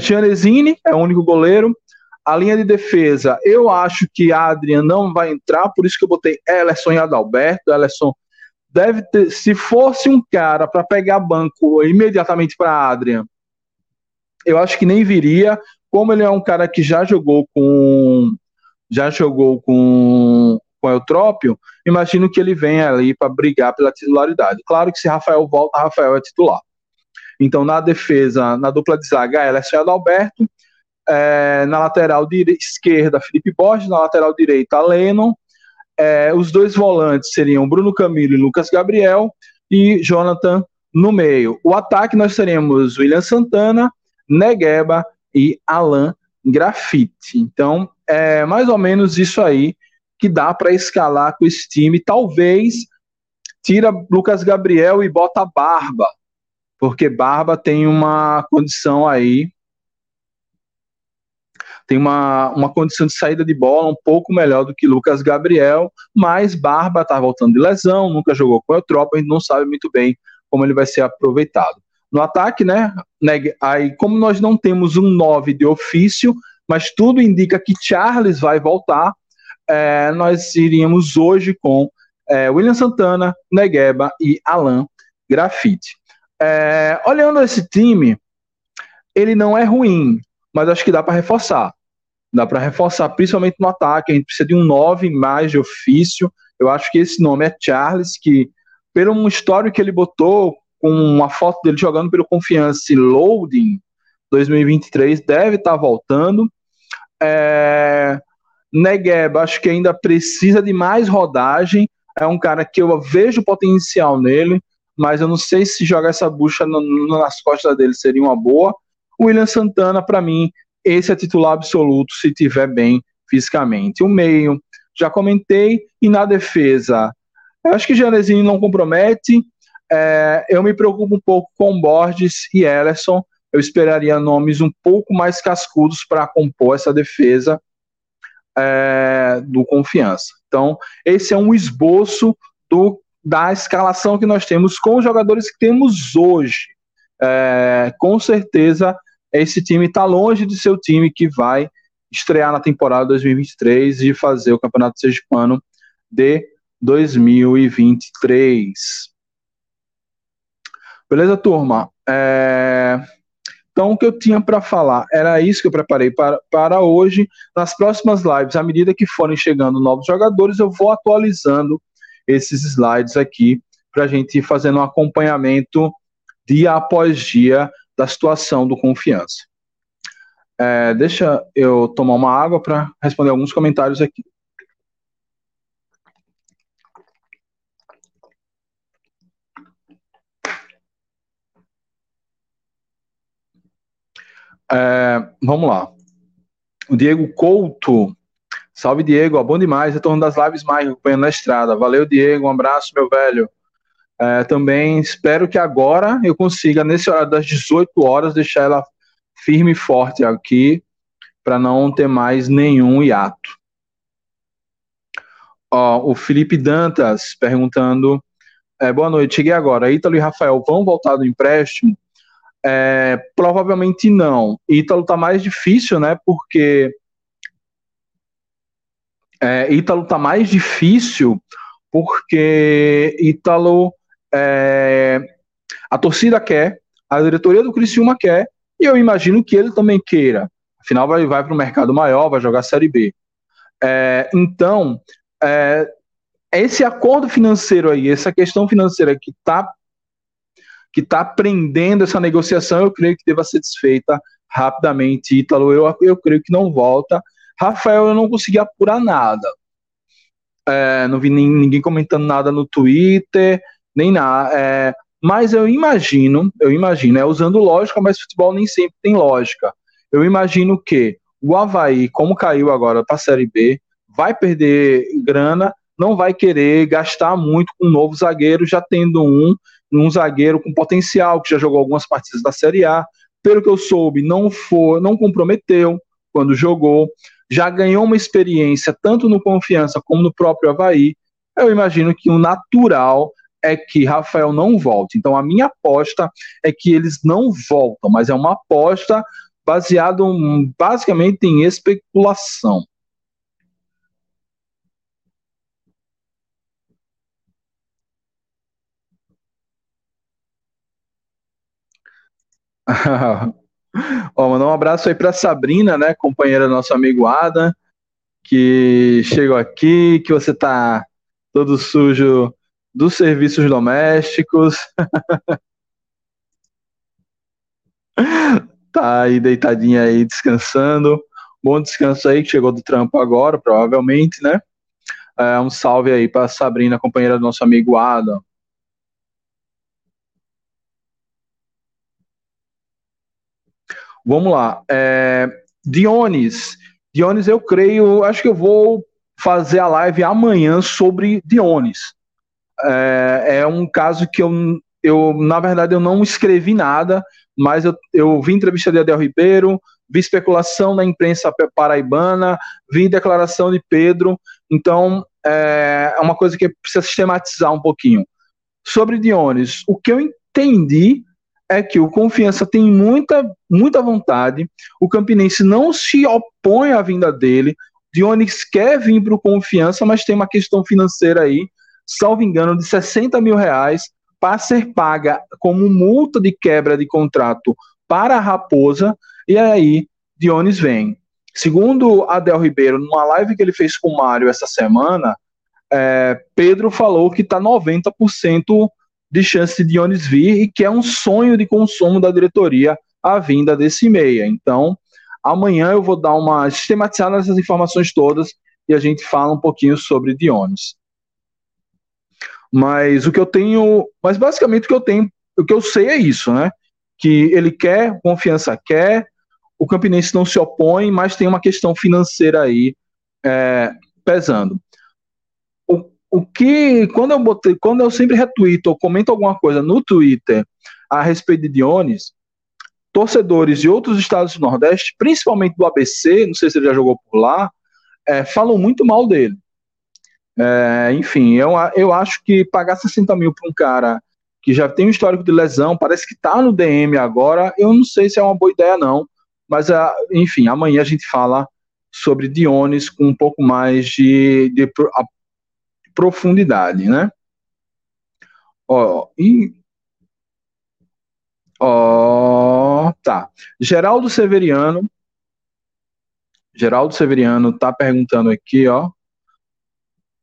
é o único goleiro. A linha de defesa, eu acho que Adrian não vai entrar, por isso que eu botei Elerson e Adalberto. Elerson deve ter, se fosse um cara para pegar banco imediatamente para Adrian, eu acho que nem viria. Como ele é um cara que já jogou com já jogou com, com Eutrópio, imagino que ele venha ali para brigar pela titularidade. Claro que se Rafael volta, Rafael é titular. Então, na defesa, na dupla de zaga, ela é Alberto, é, na lateral esquerda, Felipe Borges, na lateral direita, Lennon, é, os dois volantes seriam Bruno Camilo e Lucas Gabriel, e Jonathan no meio. O ataque nós teremos William Santana, Negueba e Alan Grafite. Então, é mais ou menos isso aí que dá para escalar com esse time. Talvez tira Lucas Gabriel e bota Barba, porque Barba tem uma condição aí tem uma, uma condição de saída de bola um pouco melhor do que Lucas Gabriel, mas Barba está voltando de lesão, nunca jogou com o Eutrópio, a gente não sabe muito bem como ele vai ser aproveitado. No ataque, né, aí como nós não temos um 9 de ofício, mas tudo indica que Charles vai voltar. É, nós iríamos hoje com é, William Santana, Negueba e Alan Grafite. É, olhando esse time, ele não é ruim, mas acho que dá para reforçar. Dá para reforçar, principalmente no ataque. A gente precisa de um 9 mais de ofício. Eu acho que esse nome é Charles, que, pelo um histórico que ele botou, com uma foto dele jogando pelo Confiança Loading 2023, deve estar tá voltando. É, acho que ainda precisa de mais rodagem. É um cara que eu vejo potencial nele, mas eu não sei se jogar essa bucha no, nas costas dele seria uma boa. William Santana, para mim, esse é titular absoluto se tiver bem fisicamente. O meio, já comentei, e na defesa, eu acho que Janezinho não compromete. é, eu me preocupo um pouco com Borges e Ellison. Eu esperaria nomes um pouco mais cascudos para compor essa defesa é, do Confiança. Então, esse é um esboço do, da escalação que nós temos com os jogadores que temos hoje. É, com certeza, esse time está longe de ser o time que vai estrear na temporada 2023 e fazer o Campeonato Sergipano de 2023. Beleza, turma? É... Então, o que eu tinha para falar era isso que eu preparei para, para hoje. Nas próximas lives, à medida que forem chegando novos jogadores, eu vou atualizando esses slides aqui para a gente ir fazendo um acompanhamento dia após dia da situação do confiança. É, deixa eu tomar uma água para responder alguns comentários aqui. É, vamos lá. O Diego Couto. Salve, Diego. Ó, bom demais. Retorno das lives mais acompanhando na estrada. Valeu, Diego. Um abraço, meu velho. É, também espero que agora eu consiga, nesse horário das 18 horas, deixar ela firme e forte aqui, para não ter mais nenhum hiato. Ó, o Felipe Dantas perguntando: é, boa noite, cheguei agora. Ítalo e Rafael vão voltar do empréstimo? É, provavelmente não. Ítalo tá mais difícil, né? Porque é, Ítalo tá mais difícil porque Ítalo é, a torcida quer, a diretoria do Criciúma quer, e eu imagino que ele também queira. Afinal, vai, vai para o mercado maior, vai jogar Série B. É, então, é, esse acordo financeiro aí, essa questão financeira que está que está prendendo essa negociação, eu creio que deva ser desfeita rapidamente. Ítalo, eu, eu creio que não volta. Rafael, eu não consegui apurar nada. É, não vi nem, ninguém comentando nada no Twitter, nem nada. É, mas eu imagino, eu imagino, é usando lógica, mas futebol nem sempre tem lógica. Eu imagino que o Havaí, como caiu agora para a Série B, vai perder grana, não vai querer gastar muito com um novo zagueiro, já tendo um, um zagueiro com potencial, que já jogou algumas partidas da Série A. Pelo que eu soube, não foi, não comprometeu quando jogou, já ganhou uma experiência tanto no Confiança como no próprio Havaí. Eu imagino que o natural é que Rafael não volte. Então a minha aposta é que eles não voltam, mas é uma aposta baseada basicamente em especulação. Ó, mandar um abraço aí para Sabrina, né, companheira do nosso amigo Adam, que chegou aqui, que você tá todo sujo dos serviços domésticos. tá aí deitadinha aí descansando. Bom descanso aí que chegou do trampo agora, provavelmente, né? É, um salve aí para Sabrina, companheira do nosso amigo Adam. Vamos lá. É, Dionis. Dionis, eu creio, acho que eu vou fazer a live amanhã sobre Dionis. É, é um caso que eu, eu, na verdade, eu não escrevi nada, mas eu, eu vi entrevista de Adel Ribeiro, vi especulação na imprensa paraibana, vi declaração de Pedro, então é, é uma coisa que precisa sistematizar um pouquinho. Sobre Dionis, o que eu entendi é que o Confiança tem muita, muita vontade, o Campinense não se opõe à vinda dele, Dionis quer vir para o Confiança, mas tem uma questão financeira aí, salvo engano, de 60 mil reais para ser paga como multa de quebra de contrato para a Raposa, e aí Dionis vem. Segundo Adel Ribeiro, numa live que ele fez com o Mário essa semana, é, Pedro falou que está 90% de chance de Dionis vir e que é um sonho de consumo da diretoria a vinda desse meia. Então, amanhã eu vou dar uma sistematizada nessas informações todas e a gente fala um pouquinho sobre Dionis. Mas o que eu tenho, mas basicamente o que eu tenho, o que eu sei é isso, né? Que ele quer, confiança quer, o Campinense não se opõe, mas tem uma questão financeira aí é, pesando o que quando eu botei, quando eu sempre retuito ou comento alguma coisa no Twitter a respeito de Dionis, torcedores de outros estados do Nordeste, principalmente do ABC, não sei se ele já jogou por lá, é, falam muito mal dele. É, enfim, eu, eu acho que pagar 60 mil para um cara que já tem um histórico de lesão, parece que está no DM agora, eu não sei se é uma boa ideia, não. Mas, uh, enfim, amanhã a gente fala sobre Dionis com um pouco mais de, de profundidade, né? Ó, e. Ó, tá. Geraldo Severiano. Geraldo Severiano tá perguntando aqui, ó.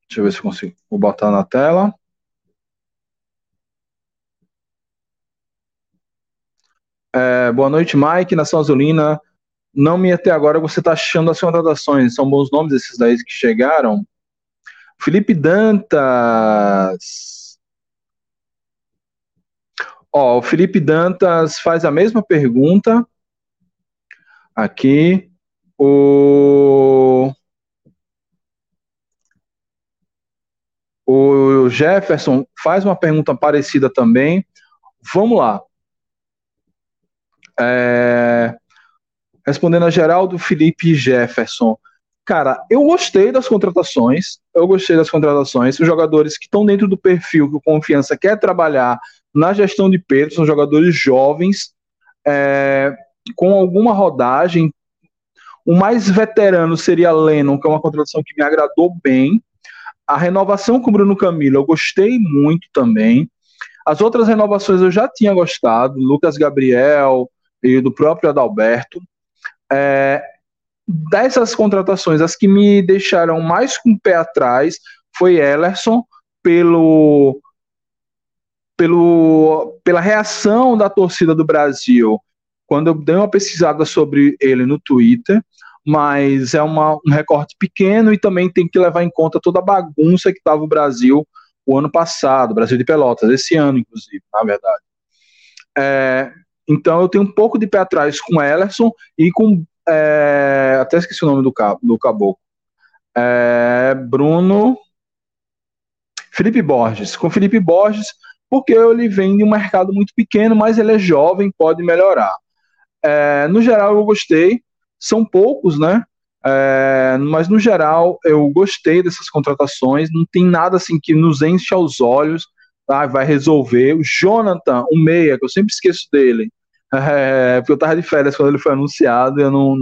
Deixa eu ver se consigo vou botar na tela. É, boa noite, Mike, Nação Azulina. Não me até agora você está achando as contratações. São bons nomes esses daí que chegaram. Felipe Dantas. Ó, o Felipe Dantas faz a mesma pergunta. Aqui. O. O Jefferson faz uma pergunta parecida também. Vamos lá. É... Respondendo a Geraldo Felipe Jefferson. Cara, eu gostei das contratações. Eu gostei das contratações. Os jogadores que estão dentro do perfil que o Confiança quer trabalhar na gestão de Pedro são jogadores jovens, é, com alguma rodagem. O mais veterano seria Lennon, que é uma contratação que me agradou bem. A renovação com o Bruno Camilo eu gostei muito também. As outras renovações eu já tinha gostado, Lucas Gabriel, e do próprio Adalberto. É, dessas contratações, as que me deixaram mais com o pé atrás foi Ellerson, pelo, pelo, pela reação da torcida do Brasil quando eu dei uma pesquisada sobre ele no Twitter, mas é uma, um recorte pequeno e também tem que levar em conta toda a bagunça que estava o Brasil o ano passado, Brasil de Pelotas, esse ano, inclusive, na verdade. É, então eu tenho um pouco de pé atrás com Ellerson e com. É, até esqueci o nome do, do caboclo. É, Bruno. Felipe Borges. Com Felipe Borges, porque ele vem de um mercado muito pequeno, mas ele é jovem, pode melhorar. É, no geral, eu gostei. São poucos, né? É, mas no geral, eu gostei dessas contratações. Não tem nada assim que nos enche aos olhos tá? vai resolver. O Jonathan, o meia, que eu sempre esqueço dele, é, porque eu tava de férias quando ele foi anunciado e eu não,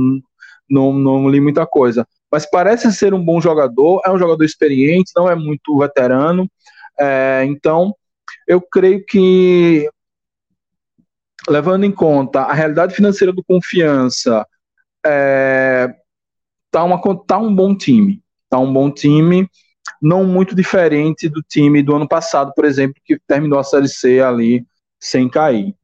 não, não li muita coisa. Mas parece ser um bom jogador, é um jogador experiente, não é muito veterano. É, então, eu creio que, levando em conta a realidade financeira do Confiança, é, tá, uma, tá um bom time. Tá um bom time não muito diferente do time do ano passado, por exemplo, que terminou a Série C ali sem cair.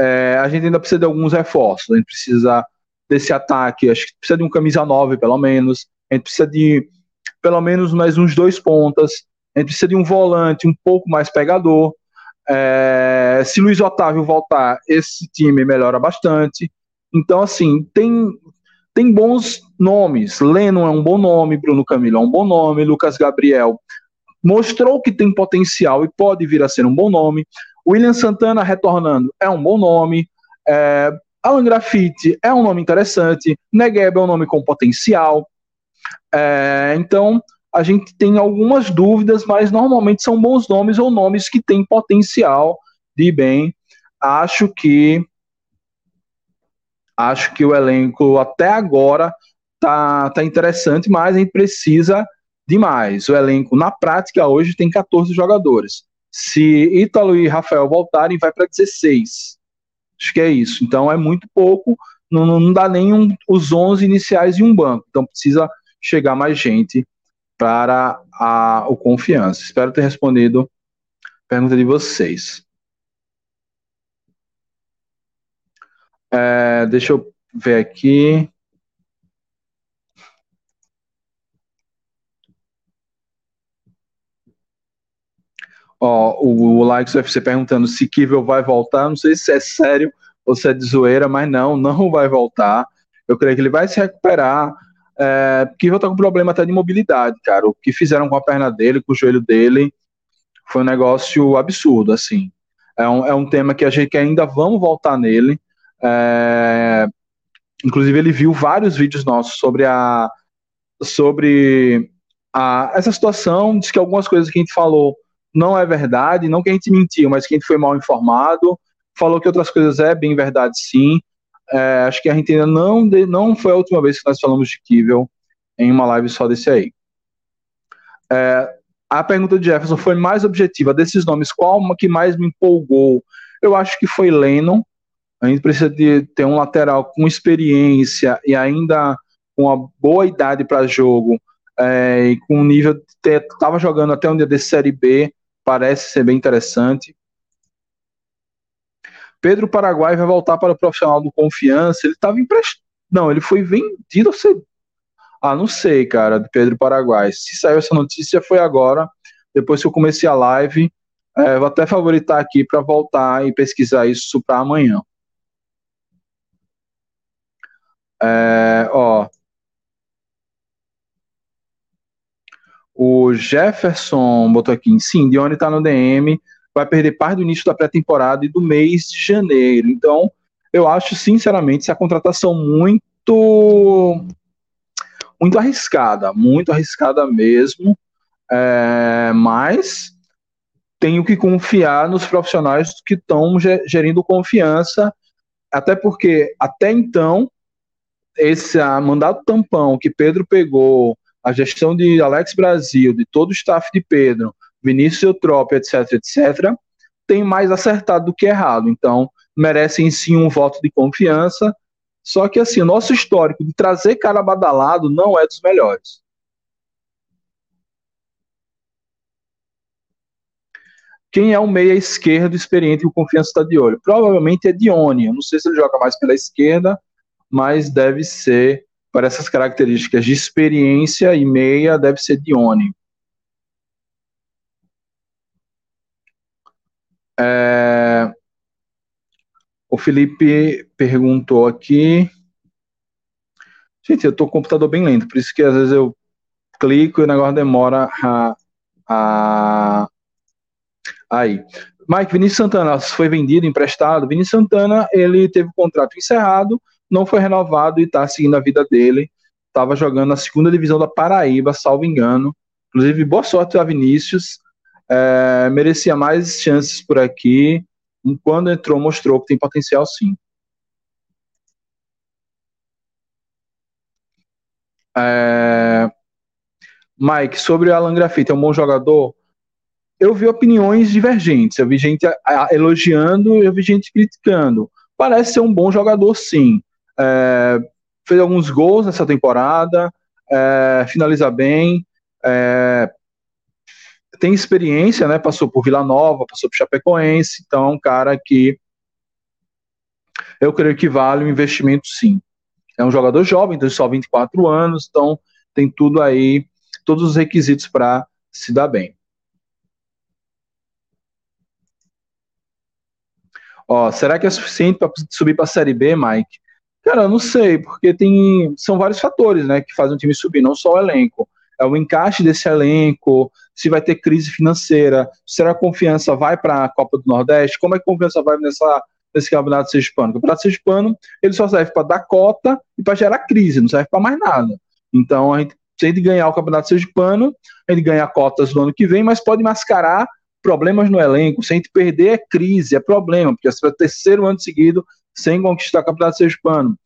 É, a gente ainda precisa de alguns reforços, a gente precisa desse ataque, acho que precisa de um camisa 9, pelo menos, a gente precisa de pelo menos mais uns dois pontas, a gente precisa de um volante um pouco mais pegador. É, se Luiz Otávio voltar, esse time melhora bastante. Então, assim, tem tem bons nomes. Leno é um bom nome, Bruno Camilo é um bom nome, Lucas Gabriel mostrou que tem potencial e pode vir a ser um bom nome. William Santana retornando é um bom nome. É, Alan Graffiti é um nome interessante. Negueb é um nome com potencial. É, então, a gente tem algumas dúvidas, mas normalmente são bons nomes ou nomes que têm potencial de bem. Acho que Acho que o elenco até agora tá, tá interessante, mas a gente precisa de mais. O elenco, na prática, hoje tem 14 jogadores. Se Ítalo e Rafael voltarem, vai para 16. Acho que é isso. Então é muito pouco, não, não dá nem um, os 11 iniciais e um banco. Então precisa chegar mais gente para a, o confiança. Espero ter respondido a pergunta de vocês. É, deixa eu ver aqui. Ó, o, Likes UFC perguntando se Kivel vai voltar. Não sei se é sério ou se é de zoeira, mas não, não vai voltar. Eu creio que ele vai se recuperar. é, que estar com problema até de mobilidade, cara. O que fizeram com a perna dele, com o joelho dele, foi um negócio absurdo, assim. É um, é um tema que a gente ainda vamos voltar nele. É, inclusive, ele viu vários vídeos nossos sobre a sobre a, essa situação, diz que algumas coisas que a gente falou não é verdade, não que a gente mentiu, mas que a gente foi mal informado, falou que outras coisas é bem verdade sim, é, acho que a gente ainda não, não foi a última vez que nós falamos de Kivel em uma live só desse aí. É, a pergunta de Jefferson foi mais objetiva. Desses nomes, qual que mais me empolgou? Eu acho que foi Lennon. A gente precisa de ter um lateral com experiência e ainda com uma boa idade para jogo é, e com um nível. Estava jogando até um dia de Série B, parece ser bem interessante. Pedro Paraguai vai voltar para o profissional do Confiança. Ele estava emprestado. Não, ele foi vendido. Você... Ah, não sei, cara, de Pedro Paraguai. Se saiu essa notícia, foi agora, depois que eu comecei a live. É, vou até favoritar aqui para voltar e pesquisar isso para amanhã. É, ó. O Jefferson botou aqui, sim, Dione está no DM vai perder parte do início da pré-temporada e do mês de janeiro. Então, eu acho, sinceramente, essa contratação muito muito arriscada, muito arriscada mesmo. É, mas tenho que confiar nos profissionais que estão gerindo confiança, até porque até então esse mandato tampão que Pedro pegou, a gestão de Alex Brasil, de todo o staff de Pedro, Vinícius Eutrópio, etc, etc, tem mais acertado do que errado. Então, merecem sim um voto de confiança. Só que, assim, o nosso histórico de trazer cara badalado não é dos melhores. Quem é o meia esquerdo experiente e o confiança está de olho? Provavelmente é Dione. Eu não sei se ele joga mais pela esquerda, mas deve ser, para essas características de experiência e meia, deve ser Dione. É... O Felipe perguntou aqui. Gente, eu tô com o computador bem lento, por isso que às vezes eu clico e o negócio demora a. a... Aí. Mike, Vinícius Santana foi vendido, emprestado. Vinícius Santana, ele teve o contrato encerrado, não foi renovado e está seguindo a vida dele. Estava jogando na segunda divisão da Paraíba, salvo engano. Inclusive, boa sorte a Vinícius. É, merecia mais chances por aqui. Quando entrou, mostrou que tem potencial sim. É, Mike, sobre o Alan Graffiti, é um bom jogador? Eu vi opiniões divergentes. Eu vi gente elogiando, eu vi gente criticando. Parece ser um bom jogador, sim. É, fez alguns gols nessa temporada, é, finaliza bem, é, tem experiência, né? Passou por Vila Nova, passou por Chapecoense, então é um cara que eu creio que vale o investimento sim. É um jogador jovem, tem só 24 anos, então tem tudo aí, todos os requisitos para se dar bem. Ó, será que é suficiente para subir para a Série B, Mike? Cara, eu não sei, porque tem são vários fatores, né, que fazem o time subir, não só o elenco é o encaixe desse elenco, se vai ter crise financeira, será a confiança vai para a Copa do Nordeste, como é que a confiança vai nessa, nesse campeonato sergipano? O campeonato sergipano ele só serve para dar cota e para gerar crise, não serve para mais nada. Então, a gente, a gente ganhar o campeonato sergipano, a gente ganha cotas no ano que vem, mas pode mascarar problemas no elenco. Se a gente perder, é crise, é problema, porque é o terceiro ano seguido sem conquistar campeonato sergipano.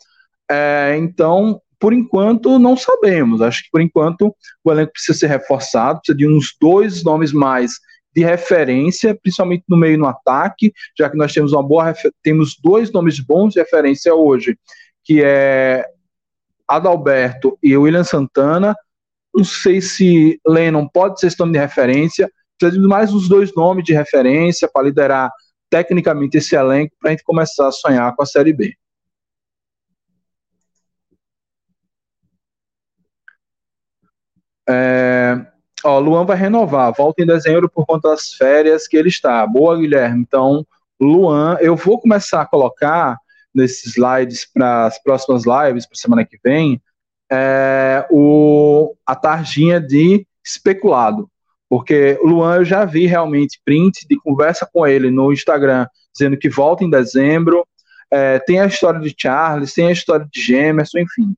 É, então, por enquanto, não sabemos. Acho que por enquanto o elenco precisa ser reforçado, precisa de uns dois nomes mais de referência, principalmente no meio no ataque, já que nós temos uma boa temos dois nomes bons de referência hoje, que é Adalberto e William Santana. Não sei se Lennon pode ser esse nome de referência. Precisa de mais uns dois nomes de referência para liderar tecnicamente esse elenco para a gente começar a sonhar com a Série B. É, ó, Luan vai renovar, volta em dezembro por conta das férias que ele está. Boa, Guilherme. Então, Luan, eu vou começar a colocar nesses slides para as próximas lives, para semana que vem, é, o, a tarjinha de especulado. Porque o Luan eu já vi realmente print de conversa com ele no Instagram, dizendo que volta em dezembro. É, tem a história de Charles, tem a história de Gemerson, enfim.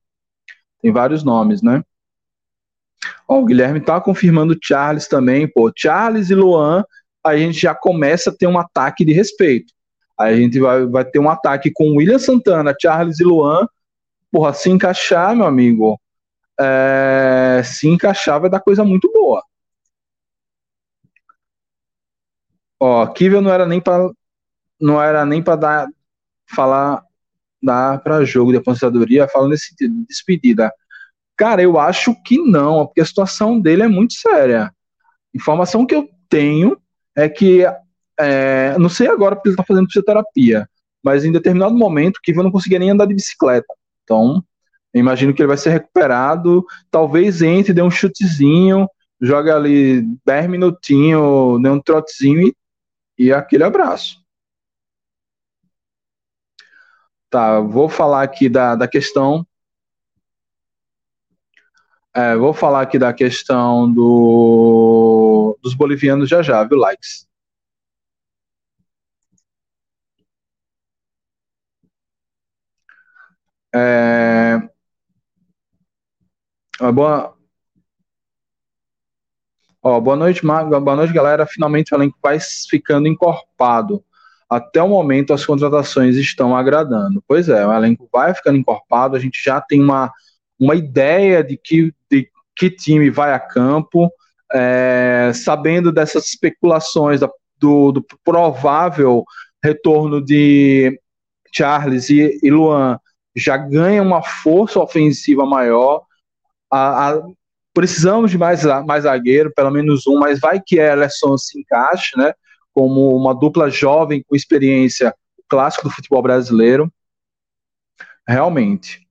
Tem vários nomes, né? Ó, o Guilherme tá confirmando Charles também, pô. Charles e Luan, a gente já começa a ter um ataque de respeito. A gente vai, vai ter um ataque com William Santana, Charles e Luan. Porra, se encaixar, meu amigo, é, se encaixar vai dar coisa muito boa. Ó, Kivel não era nem para não era nem para dar falar dar para jogo de aposentadoria, falando nesse sentido, despedida. Cara, eu acho que não, porque a situação dele é muito séria. Informação que eu tenho é que, é, não sei agora porque ele está fazendo fisioterapia, mas em determinado momento, Kivel não conseguia nem andar de bicicleta. Então, imagino que ele vai ser recuperado, talvez entre, dê um chutezinho, joga ali 10 minutinhos, dê um trotezinho e, e aquele abraço. Tá, vou falar aqui da, da questão. É, vou falar aqui da questão do, dos bolivianos já já, viu, likes? É, boa, ó, boa noite, Marco. Boa noite, galera. Finalmente o elenco vai ficando encorpado. Até o momento, as contratações estão agradando. Pois é, o elenco vai ficando encorpado. A gente já tem uma, uma ideia de que, de que time vai a campo. É, sabendo dessas especulações da, do, do, provável retorno de Charles e, e Luan, já ganha uma força ofensiva maior. A, a, precisamos de mais, mais zagueiro, pelo menos um, mas vai que Ellison se encaixe, né? Como uma dupla jovem com experiência clássico do futebol brasileiro. Realmente.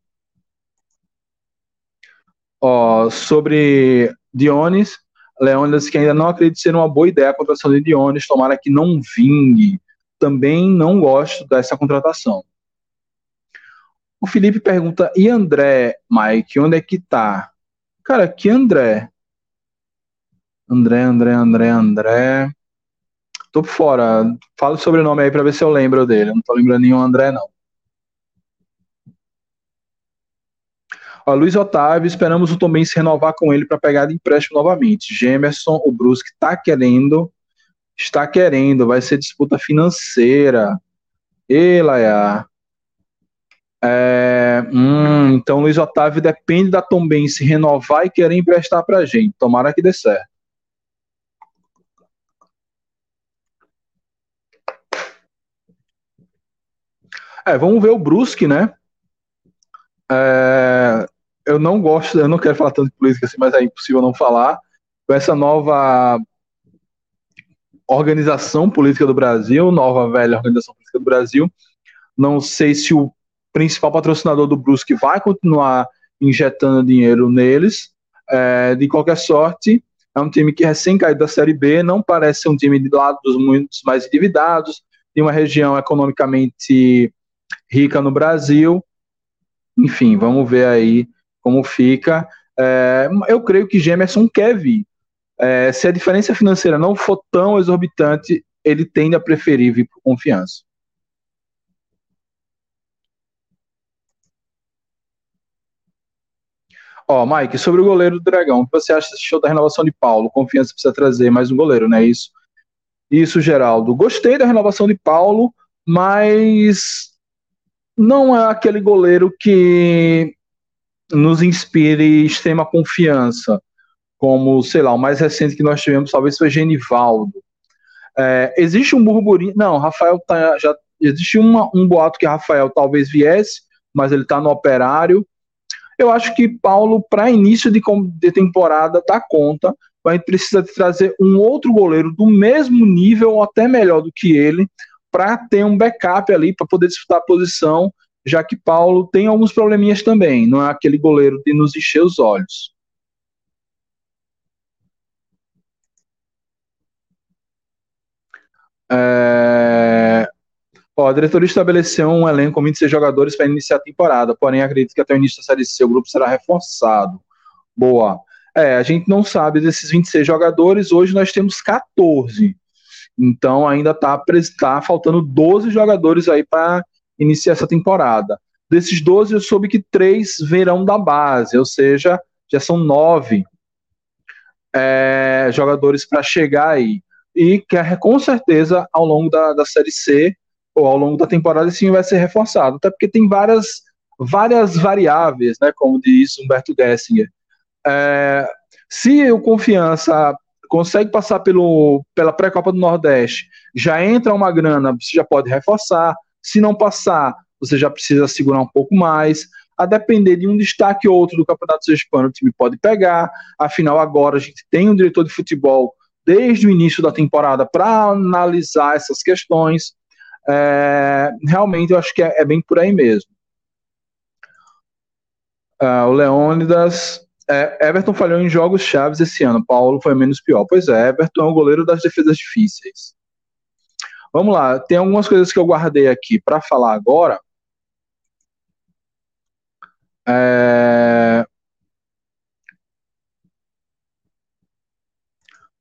Ó, sobre Dionis, Leônidas que ainda não acredita ser uma boa ideia a contratação de Dionis, tomara que não vingue. Também não gosto dessa contratação. O Felipe pergunta: e André, Mike, onde é que tá? Cara, que André? André, André, André, André. Tô fora. Fala o sobrenome aí pra ver se eu lembro dele. não tô lembrando nenhum André, não. Ó, Luiz Otávio, esperamos o Tom se renovar com ele para pegar de empréstimo novamente. Gemerson, o Brusque tá querendo, está querendo, vai ser disputa financeira. E Laia. É, hum, então Luiz Otávio depende da Tombense renovar e querer emprestar pra gente. Tomara que dê certo. É, vamos ver o Brusque, né? É, eu não gosto, eu não quero falar tanto de política assim, mas é impossível não falar. Com essa nova organização política do Brasil, nova velha organização política do Brasil, não sei se o principal patrocinador do Brusque vai continuar injetando dinheiro neles. É, de qualquer sorte, é um time que é recém caído da Série B, não parece ser um time de lado dos muitos mais endividados, de uma região economicamente rica no Brasil. Enfim, vamos ver aí como fica. É, eu creio que Gemerson quer vir. É, se a diferença financeira não for tão exorbitante, ele tende a preferir vir por confiança. Ó, Mike, sobre o goleiro do Dragão, o que você acha desse show da renovação de Paulo? Confiança precisa trazer mais um goleiro, né? Isso, isso, Geraldo. Gostei da renovação de Paulo, mas não é aquele goleiro que nos inspire extrema confiança, como, sei lá, o mais recente que nós tivemos talvez foi Genivaldo. É, existe um burburinho. Não, Rafael tá, já. Existe uma, um boato que Rafael talvez viesse, mas ele está no operário. Eu acho que Paulo, para início de, de temporada, dá conta. A gente precisa trazer um outro goleiro do mesmo nível ou até melhor do que ele, para ter um backup ali, para poder disputar a posição, já que Paulo tem alguns probleminhas também. Não é aquele goleiro de nos encher os olhos. É... Ó, a diretoria estabeleceu um elenco com 26 jogadores para iniciar a temporada, porém acredito que até o início da Série C o grupo será reforçado. Boa. É, a gente não sabe desses 26 jogadores, hoje nós temos 14. Então ainda está tá faltando 12 jogadores aí para iniciar essa temporada. Desses 12, eu soube que três verão da base, ou seja, já são nove é, jogadores para chegar aí. E que com certeza ao longo da, da Série C ou ao longo da temporada sim vai ser reforçado, até porque tem várias, várias variáveis, né, como diz Humberto Gessinger. É, se o Confiança consegue passar pelo, pela pré-copa do Nordeste, já entra uma grana, você já pode reforçar. Se não passar, você já precisa segurar um pouco mais. A depender de um destaque ou outro do Campeonato Sergipano, o time pode pegar. Afinal, agora a gente tem um diretor de futebol desde o início da temporada para analisar essas questões. É, realmente, eu acho que é, é bem por aí mesmo. Uh, o Leônidas. É, Everton falhou em jogos chaves esse ano. Paulo foi menos pior. Pois é, Everton é o goleiro das defesas difíceis. Vamos lá, tem algumas coisas que eu guardei aqui para falar agora. É...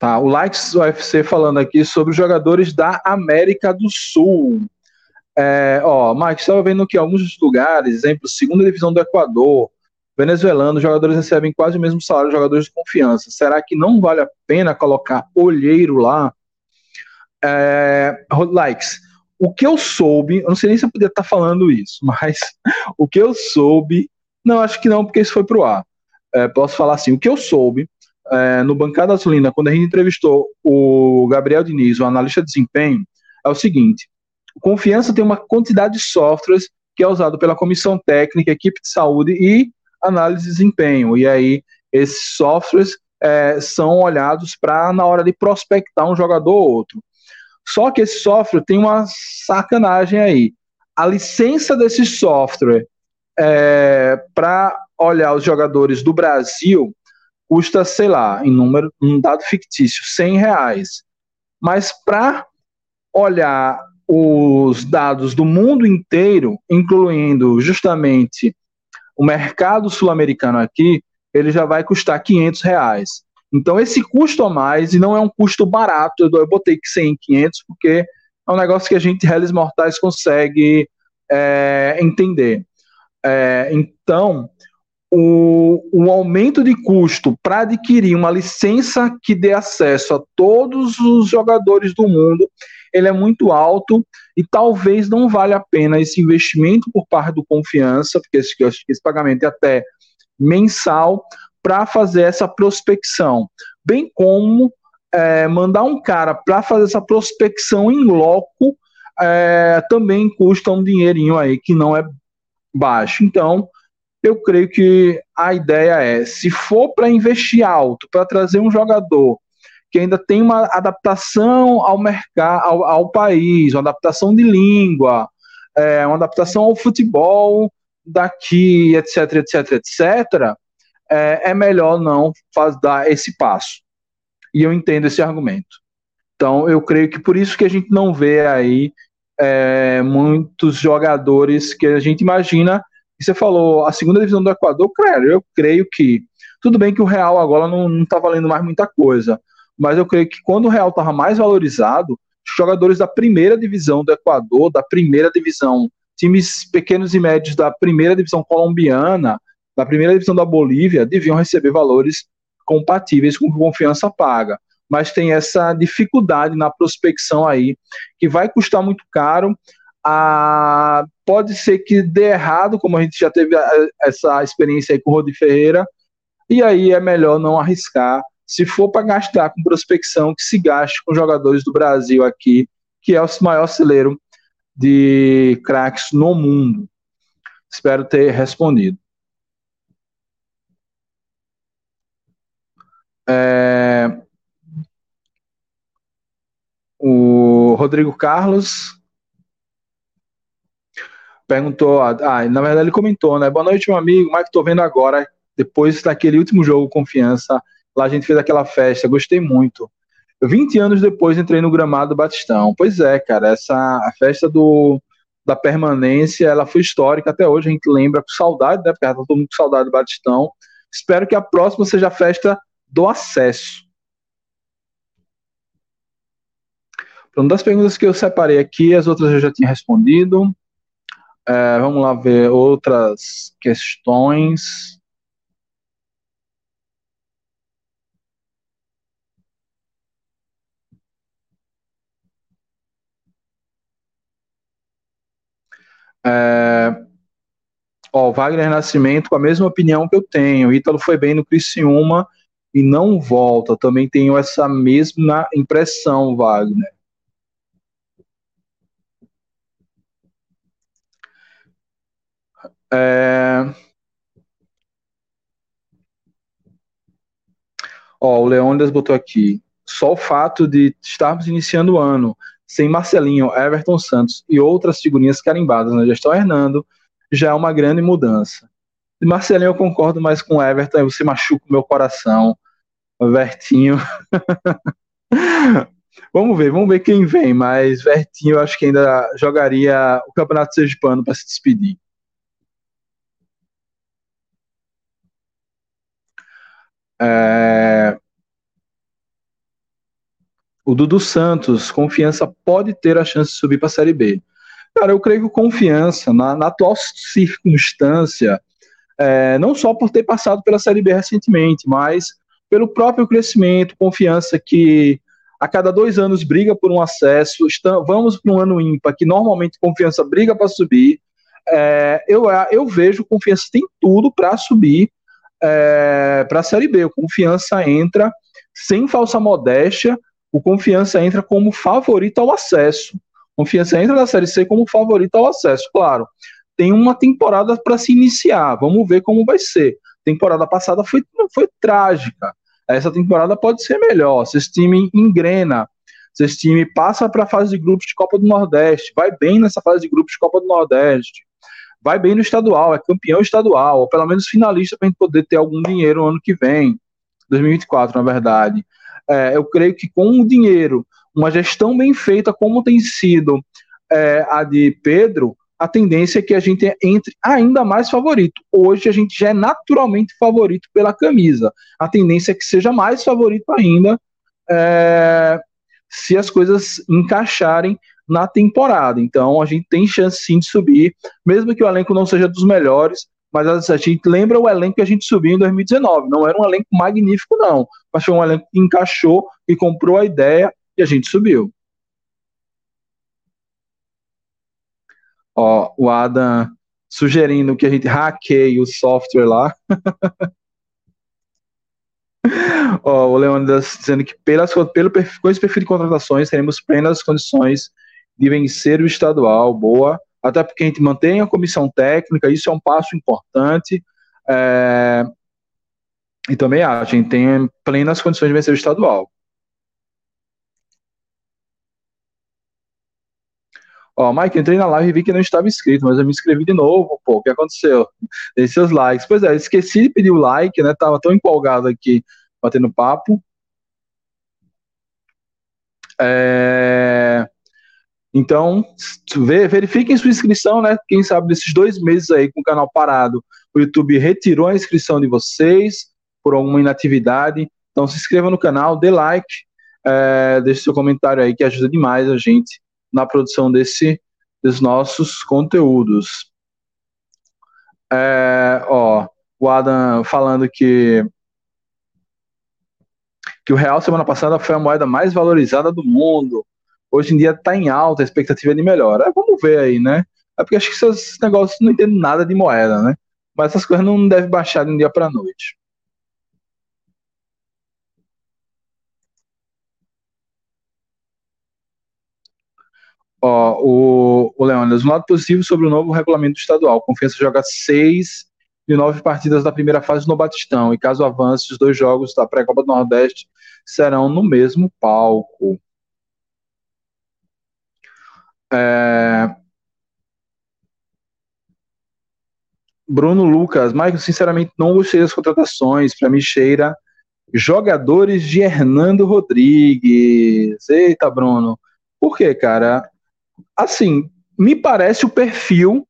Tá, o Likes UFC falando aqui sobre os jogadores da América do Sul. É, ó, Mike, estava vendo que alguns lugares, exemplo, segunda divisão do Equador, venezuelano, os jogadores recebem quase o mesmo salário de jogadores de confiança. Será que não vale a pena colocar olheiro lá? É, likes. O que eu soube, eu não sei nem se eu podia estar falando isso, mas o que eu soube, não, acho que não, porque isso foi pro ar. É, posso falar assim, o que eu soube é, no Bancada Azulina, quando a gente entrevistou o Gabriel Diniz, o analista de desempenho, é o seguinte: Confiança tem uma quantidade de softwares que é usado pela comissão técnica, equipe de saúde e análise de desempenho. E aí, esses softwares é, são olhados para na hora de prospectar um jogador ou outro. Só que esse software tem uma sacanagem aí. A licença desse software é, para olhar os jogadores do Brasil custa, sei lá, em número, um dado fictício, 100 reais. Mas para olhar os dados do mundo inteiro, incluindo justamente o mercado sul-americano aqui, ele já vai custar 500 reais. Então, esse custo a mais, e não é um custo barato, eu botei 100, 500, porque é um negócio que a gente, réis mortais, consegue é, entender. É, então, o, o aumento de custo para adquirir uma licença que dê acesso a todos os jogadores do mundo, ele é muito alto e talvez não valha a pena esse investimento por parte do Confiança, porque esse, esse pagamento é até mensal, para fazer essa prospecção, bem como é, mandar um cara para fazer essa prospecção em loco é, também custa um dinheirinho aí que não é baixo. Então, eu creio que a ideia é, se for para investir alto, para trazer um jogador que ainda tem uma adaptação ao mercado, ao, ao país, uma adaptação de língua, é, uma adaptação ao futebol daqui, etc, etc, etc, é, é melhor não faz, dar esse passo. E eu entendo esse argumento. Então, eu creio que por isso que a gente não vê aí é, muitos jogadores que a gente imagina. Você falou, a segunda divisão do Equador, claro, eu creio que. Tudo bem que o Real agora não está valendo mais muita coisa, mas eu creio que quando o Real estava mais valorizado, jogadores da primeira divisão do Equador, da primeira divisão, times pequenos e médios da primeira divisão colombiana, da primeira divisão da Bolívia deviam receber valores compatíveis com confiança paga. Mas tem essa dificuldade na prospecção aí, que vai custar muito caro. Ah, pode ser que dê errado, como a gente já teve essa experiência aí com o Rodi Ferreira, e aí é melhor não arriscar. Se for para gastar com prospecção, que se gaste com jogadores do Brasil aqui, que é o maior celeiro de craques no mundo. Espero ter respondido. É, o Rodrigo Carlos perguntou, ah, na verdade ele comentou, né? Boa noite, meu amigo, mas estou vendo agora, depois daquele último jogo, Confiança, lá a gente fez aquela festa, gostei muito. 20 anos depois entrei no gramado Batistão. Pois é, cara, essa a festa do, da permanência, ela foi histórica até hoje, a gente lembra com saudade, né? Porque tá todo mundo com saudade do Batistão. Espero que a próxima seja a festa do acesso. Uma das perguntas que eu separei aqui, as outras eu já tinha respondido. É, vamos lá ver outras questões. É, ó, Wagner Nascimento com a mesma opinião que eu tenho. Ítalo foi bem no Criciúma e não volta. Também tenho essa mesma impressão, Wagner. É... Ó, o Leônidas botou aqui. Só o fato de estarmos iniciando o ano sem Marcelinho, Everton Santos e outras figurinhas carimbadas na gestão Hernando já é uma grande mudança. De Marcelinho eu concordo mais com Everton, você machuca o meu coração. Vertinho. vamos ver, vamos ver quem vem, mas Vertinho eu acho que ainda jogaria o Campeonato Sergipano para se despedir. É... O Dudu Santos, confiança pode ter a chance de subir para a Série B. Cara, eu creio que confiança, na, na atual circunstância, é, não só por ter passado pela Série B recentemente, mas pelo próprio crescimento, confiança que a cada dois anos briga por um acesso, estamos, vamos para um ano ímpar, que normalmente confiança briga para subir. É, eu, eu vejo confiança tem tudo para subir é, para a Série B. O confiança entra sem falsa modéstia, o confiança entra como favorito ao acesso. Confiança entra na Série C como favorito ao acesso, claro. Tem uma temporada para se iniciar, vamos ver como vai ser. Temporada passada foi, foi trágica. Essa temporada pode ser melhor. Se esse time engrena, se esse time passa para a fase de grupos de Copa do Nordeste, vai bem nessa fase de grupos de Copa do Nordeste, vai bem no estadual, é campeão estadual, ou pelo menos finalista para a gente poder ter algum dinheiro no ano que vem, 2024, na verdade. É, eu creio que com o dinheiro uma gestão bem feita, como tem sido é, a de Pedro, a tendência é que a gente entre ainda mais favorito. Hoje a gente já é naturalmente favorito pela camisa. A tendência é que seja mais favorito ainda é, se as coisas encaixarem na temporada. Então a gente tem chance sim de subir, mesmo que o elenco não seja dos melhores, mas a gente lembra o elenco que a gente subiu em 2019. Não era um elenco magnífico, não, mas foi um elenco que encaixou e comprou a ideia e a gente subiu. Ó, o Adam sugerindo que a gente hackeie o software lá. Ó, o Leônidas dizendo que pelas, pelo com esse perfil de contratações teremos plenas condições de vencer o estadual. Boa. Até porque a gente mantém a comissão técnica, isso é um passo importante. É... E também a gente tem plenas condições de vencer o estadual. Ó, Mike, entrei na live e vi que não estava inscrito, mas eu me inscrevi de novo, pô, o que aconteceu? Dei seus likes. Pois é, esqueci de pedir o like, né? Tava tão empolgado aqui, batendo papo. É... Então, verifiquem sua inscrição, né? Quem sabe desses dois meses aí com o canal parado, o YouTube retirou a inscrição de vocês por alguma inatividade. Então, se inscreva no canal, dê like, é, deixe seu comentário aí que ajuda demais a gente na produção desse, dos nossos conteúdos. É, ó, o Adam falando que que o real semana passada foi a moeda mais valorizada do mundo. Hoje em dia está em alta, a expectativa é de melhora. Vamos ver aí, né? É porque acho que esses negócios não entendem nada de moeda, né? Mas essas coisas não devem baixar de um dia para noite. Ó, o, o Leônidas, um lado positivo sobre o novo regulamento estadual. Confiança joga seis de nove partidas da primeira fase no Batistão. E caso avance, os dois jogos da pré-Copa do Nordeste serão no mesmo palco. É... Bruno Lucas, Michael, sinceramente não gostei das contratações. Para mim, cheira jogadores de Hernando Rodrigues. Eita, Bruno. Por quê, cara? Assim, me parece o perfil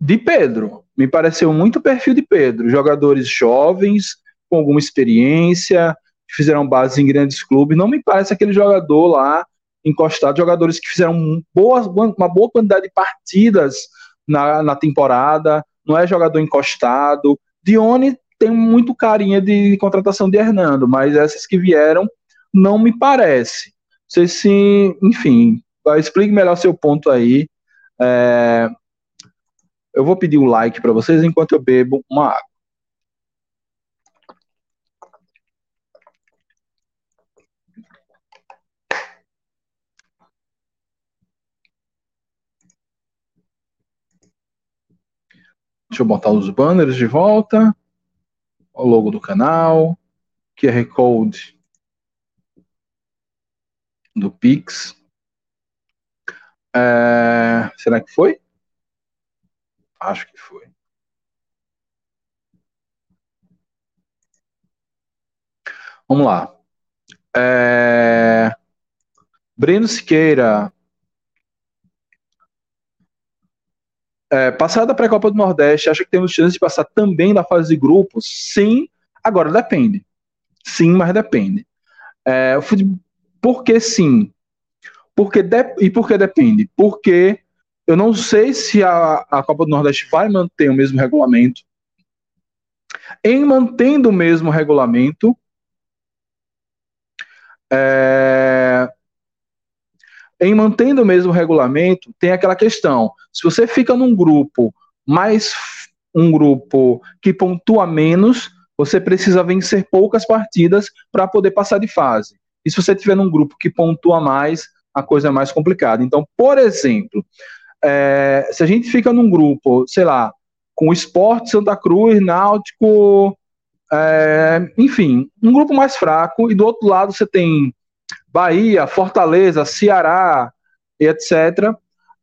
de Pedro. Me pareceu muito o perfil de Pedro. Jogadores jovens, com alguma experiência, que fizeram base em grandes clubes. Não me parece aquele jogador lá encostado, jogadores que fizeram boas, uma boa quantidade de partidas na, na temporada. Não é jogador encostado. Dione tem muito carinha de contratação de Hernando, mas essas que vieram não me parece. Não sei se, enfim, explique melhor seu ponto aí. É, eu vou pedir um like para vocês enquanto eu bebo uma água. Deixa eu botar os banners de volta. O logo do canal. QR Code do Pix. É, será que foi? Acho que foi. Vamos lá. É... Breno Siqueira. É, passada pré-copa do Nordeste, acha que temos chance de passar também da fase de grupos? Sim, agora depende. Sim, mas depende. É, por que sim? Porque de... E por que depende? Porque eu não sei se a, a Copa do Nordeste vai manter o mesmo regulamento. Em mantendo o mesmo regulamento, é, em mantendo o mesmo regulamento, tem aquela questão: se você fica num grupo mais um grupo que pontua menos, você precisa vencer poucas partidas para poder passar de fase. E se você tiver num grupo que pontua mais, a coisa é mais complicada. Então, por exemplo, é, se a gente fica num grupo, sei lá, com Esporte, Santa Cruz, Náutico, é, enfim, um grupo mais fraco, e do outro lado você tem Bahia, Fortaleza, Ceará, etc.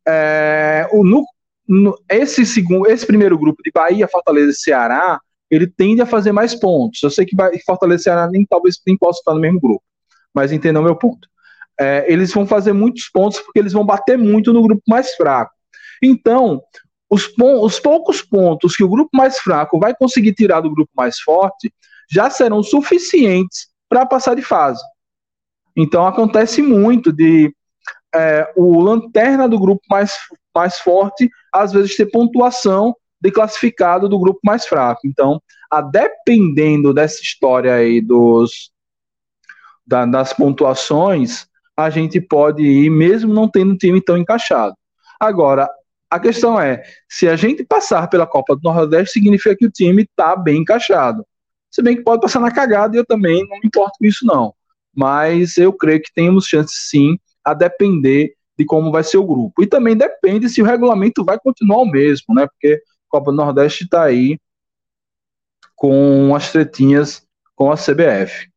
É, o, no, no, esse, segundo, esse primeiro grupo de Bahia, Fortaleza e Ceará, ele tende a fazer mais pontos. Eu sei que Fortaleza e Ceará nem talvez nem possam estar no mesmo grupo, mas entendam meu ponto é, eles vão fazer muitos pontos porque eles vão bater muito no grupo mais fraco. Então, os, os poucos pontos que o grupo mais fraco vai conseguir tirar do grupo mais forte já serão suficientes para passar de fase. Então, acontece muito de é, o lanterna do grupo mais, mais forte, às vezes, ter pontuação de classificado do grupo mais fraco. Então, a dependendo dessa história aí dos, da, das pontuações, a gente pode ir mesmo não tendo time tão encaixado. Agora, a questão é, se a gente passar pela Copa do Nordeste, significa que o time está bem encaixado. Se bem que pode passar na cagada e eu também não me importo com isso não. Mas eu creio que temos chances sim, a depender de como vai ser o grupo. E também depende se o regulamento vai continuar o mesmo, né? Porque a Copa do Nordeste está aí com as tretinhas com a CBF.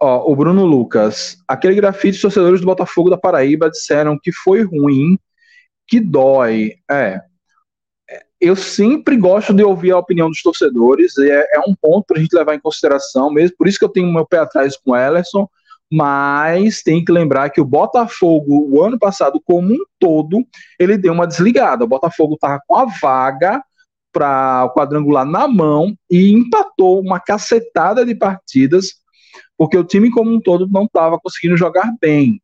Ó, o Bruno Lucas. Aquele grafite, os torcedores do Botafogo da Paraíba disseram que foi ruim, que dói. É. Eu sempre gosto de ouvir a opinião dos torcedores, é, é um ponto para a gente levar em consideração mesmo. Por isso que eu tenho meu pé atrás com o Ellerson, mas tem que lembrar que o Botafogo, o ano passado, como um todo, ele deu uma desligada. O Botafogo estava com a vaga para o quadrangular na mão e empatou uma cacetada de partidas porque o time como um todo não estava conseguindo jogar bem.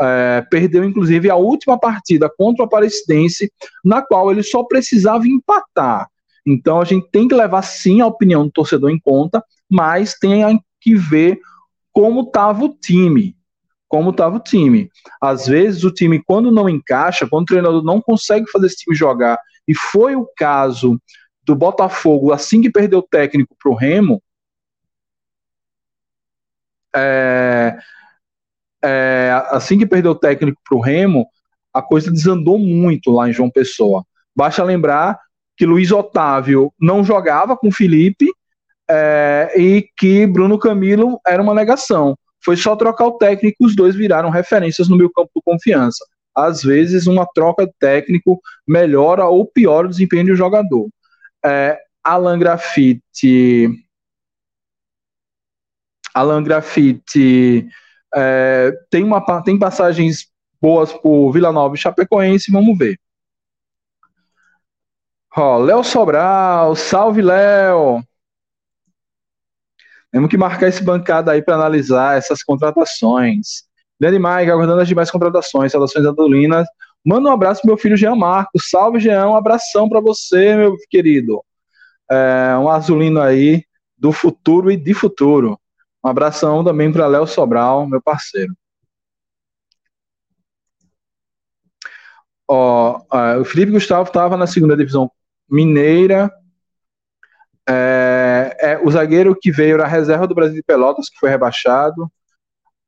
É, perdeu inclusive a última partida contra o Aparecidense, na qual ele só precisava empatar. Então a gente tem que levar sim a opinião do torcedor em conta, mas tem que ver como estava o time. Como estava o time. Às vezes o time, quando não encaixa, quando o treinador não consegue fazer esse time jogar, e foi o caso do Botafogo assim que perdeu o técnico para o Remo, é, é, assim que perdeu o técnico para o Remo, a coisa desandou muito lá em João Pessoa. Basta lembrar que Luiz Otávio não jogava com Felipe é, e que Bruno Camilo era uma negação. Foi só trocar o técnico, os dois viraram referências no meu campo de confiança. Às vezes, uma troca de técnico melhora ou piora o desempenho do jogador. É, Alan Grafite Alan Grafite é, tem, uma, tem passagens boas por Vila Nova e Chapecoense, vamos ver. Léo Sobral, salve Léo! Temos que marcar esse bancada aí para analisar essas contratações. Grande Mike, aguardando as demais contratações, saudações adolinas. Manda um abraço pro meu filho Jean Marcos. Salve, Jean. Um abração para você, meu querido. É, um azulino aí do futuro e de futuro. Um abração também para Léo Sobral, meu parceiro. Ó, o Felipe Gustavo estava na segunda divisão mineira. É, é, o zagueiro que veio era a reserva do Brasil de Pelotas, que foi rebaixado.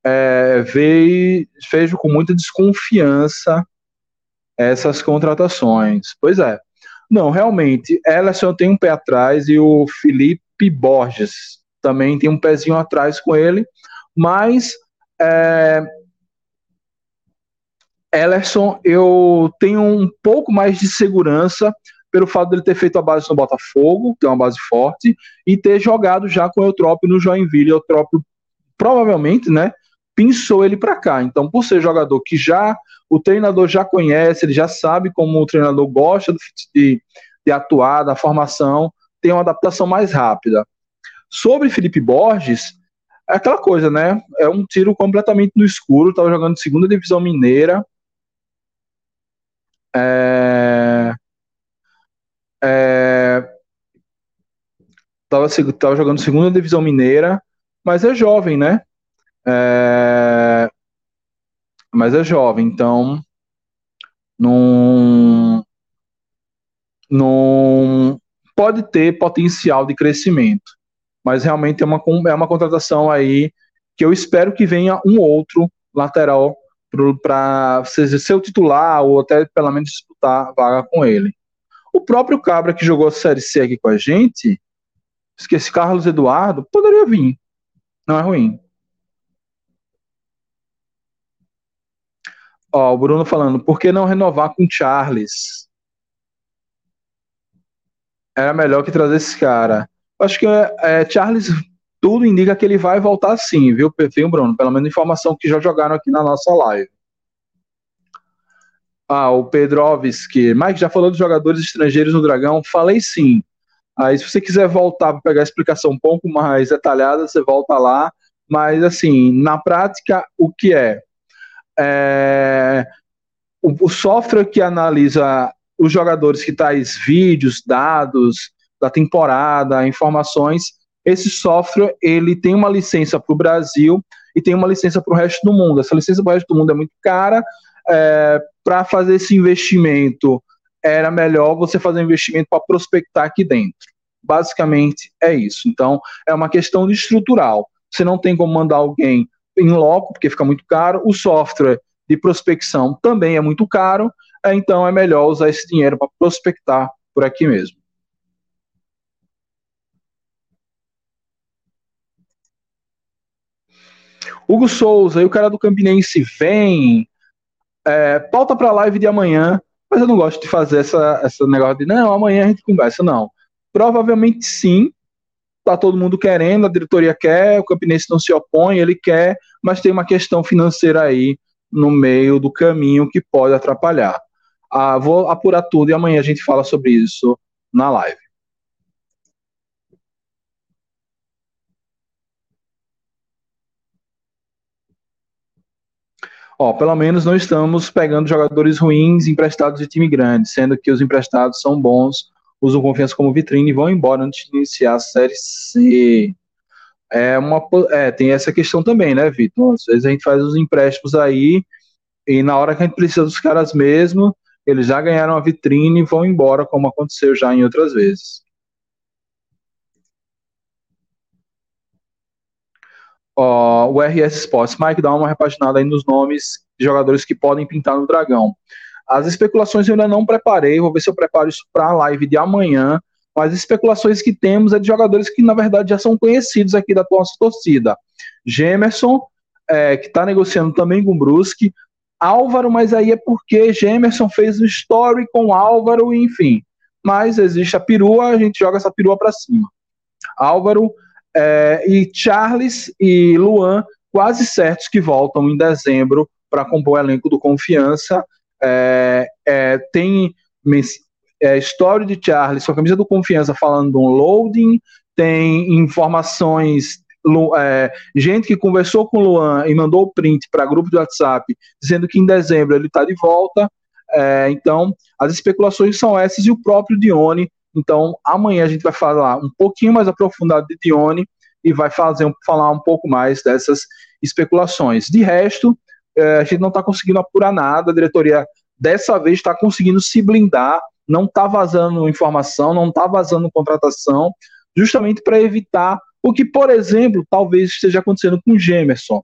É, veio, vejo com muita desconfiança essas contratações. Pois é. Não, realmente, Ellison tem um pé atrás e o Felipe Borges também tem um pezinho atrás com ele, mas é, Ellerson eu tenho um pouco mais de segurança pelo fato dele ter feito a base no Botafogo, ter uma base forte, e ter jogado já com o Eutrópio no Joinville. Eutrópio provavelmente, né, pensou ele para cá. Então, por ser jogador que já o treinador já conhece, ele já sabe como o treinador gosta de, de atuar, da formação, tem uma adaptação mais rápida. Sobre Felipe Borges, é aquela coisa, né? É um tiro completamente no escuro. Estava jogando segunda divisão mineira. É... É... Tava, tava jogando segunda divisão mineira, mas é jovem, né? É... Mas é jovem, então não, não pode ter potencial de crescimento mas realmente é uma, é uma contratação aí que eu espero que venha um outro lateral para ser o titular ou até pelo menos disputar vaga com ele. O próprio Cabra que jogou a Série C aqui com a gente, esqueci Carlos Eduardo, poderia vir. Não é ruim. Ó, o Bruno falando, por que não renovar com Charles? Era melhor que trazer esse cara. Acho que é, Charles, tudo indica que ele vai voltar sim, viu, viu, Bruno? Pelo menos informação que já jogaram aqui na nossa live. Ah, o Pedrovski. Mike, já falou dos jogadores estrangeiros no Dragão? Falei sim. Aí, se você quiser voltar para pegar a explicação um pouco mais detalhada, você volta lá. Mas, assim, na prática, o que é? é o, o software que analisa os jogadores que traz vídeos, dados, da temporada, informações. Esse software ele tem uma licença para o Brasil e tem uma licença para o resto do mundo. Essa licença para o resto do mundo é muito cara. É, para fazer esse investimento, era melhor você fazer um investimento para prospectar aqui dentro. Basicamente é isso. Então, é uma questão de estrutural. Você não tem como mandar alguém em loco, porque fica muito caro. O software de prospecção também é muito caro. Então, é melhor usar esse dinheiro para prospectar por aqui mesmo. Hugo Souza e o cara do Campinense vem. É, pauta a live de amanhã, mas eu não gosto de fazer essa, essa negócio de não, amanhã a gente conversa, não. Provavelmente sim, tá todo mundo querendo, a diretoria quer, o Campinense não se opõe, ele quer, mas tem uma questão financeira aí no meio do caminho que pode atrapalhar. Ah, vou apurar tudo e amanhã a gente fala sobre isso na live. Ó, pelo menos não estamos pegando jogadores ruins emprestados de time grande, sendo que os emprestados são bons, usam confiança como vitrine e vão embora antes de iniciar a Série C. É uma, é, tem essa questão também, né, Vitor? Às vezes a gente faz os empréstimos aí e na hora que a gente precisa dos caras mesmo, eles já ganharam a vitrine e vão embora, como aconteceu já em outras vezes. O RS Sports. Mike, dá uma repaginada aí nos nomes de jogadores que podem pintar no Dragão. As especulações eu ainda não preparei, vou ver se eu preparo isso para a live de amanhã. Mas as especulações que temos é de jogadores que, na verdade, já são conhecidos aqui da nossa torcida. Gemerson, é, que está negociando também com o Brusque. Álvaro, mas aí é porque Gemerson fez um story com Álvaro, enfim. Mas existe a perua, a gente joga essa perua para cima. Álvaro É, e Charles e Luan quase certos que voltam em dezembro para compor o elenco do Confiança. É, é, tem é, história de Charles com a camisa do Confiança falando de um loading, tem informações é, gente que conversou com o Luan e mandou o print para grupo de WhatsApp dizendo que em dezembro ele está de volta. É, então, as especulações são essas e o próprio Dione. Então, amanhã a gente vai falar um pouquinho mais aprofundado de Dione e vai fazer, falar um pouco mais dessas especulações. De resto, é, a gente não está conseguindo apurar nada. A diretoria dessa vez está conseguindo se blindar, não está vazando informação, não está vazando contratação, justamente para evitar o que, por exemplo, talvez esteja acontecendo com o Gemerson.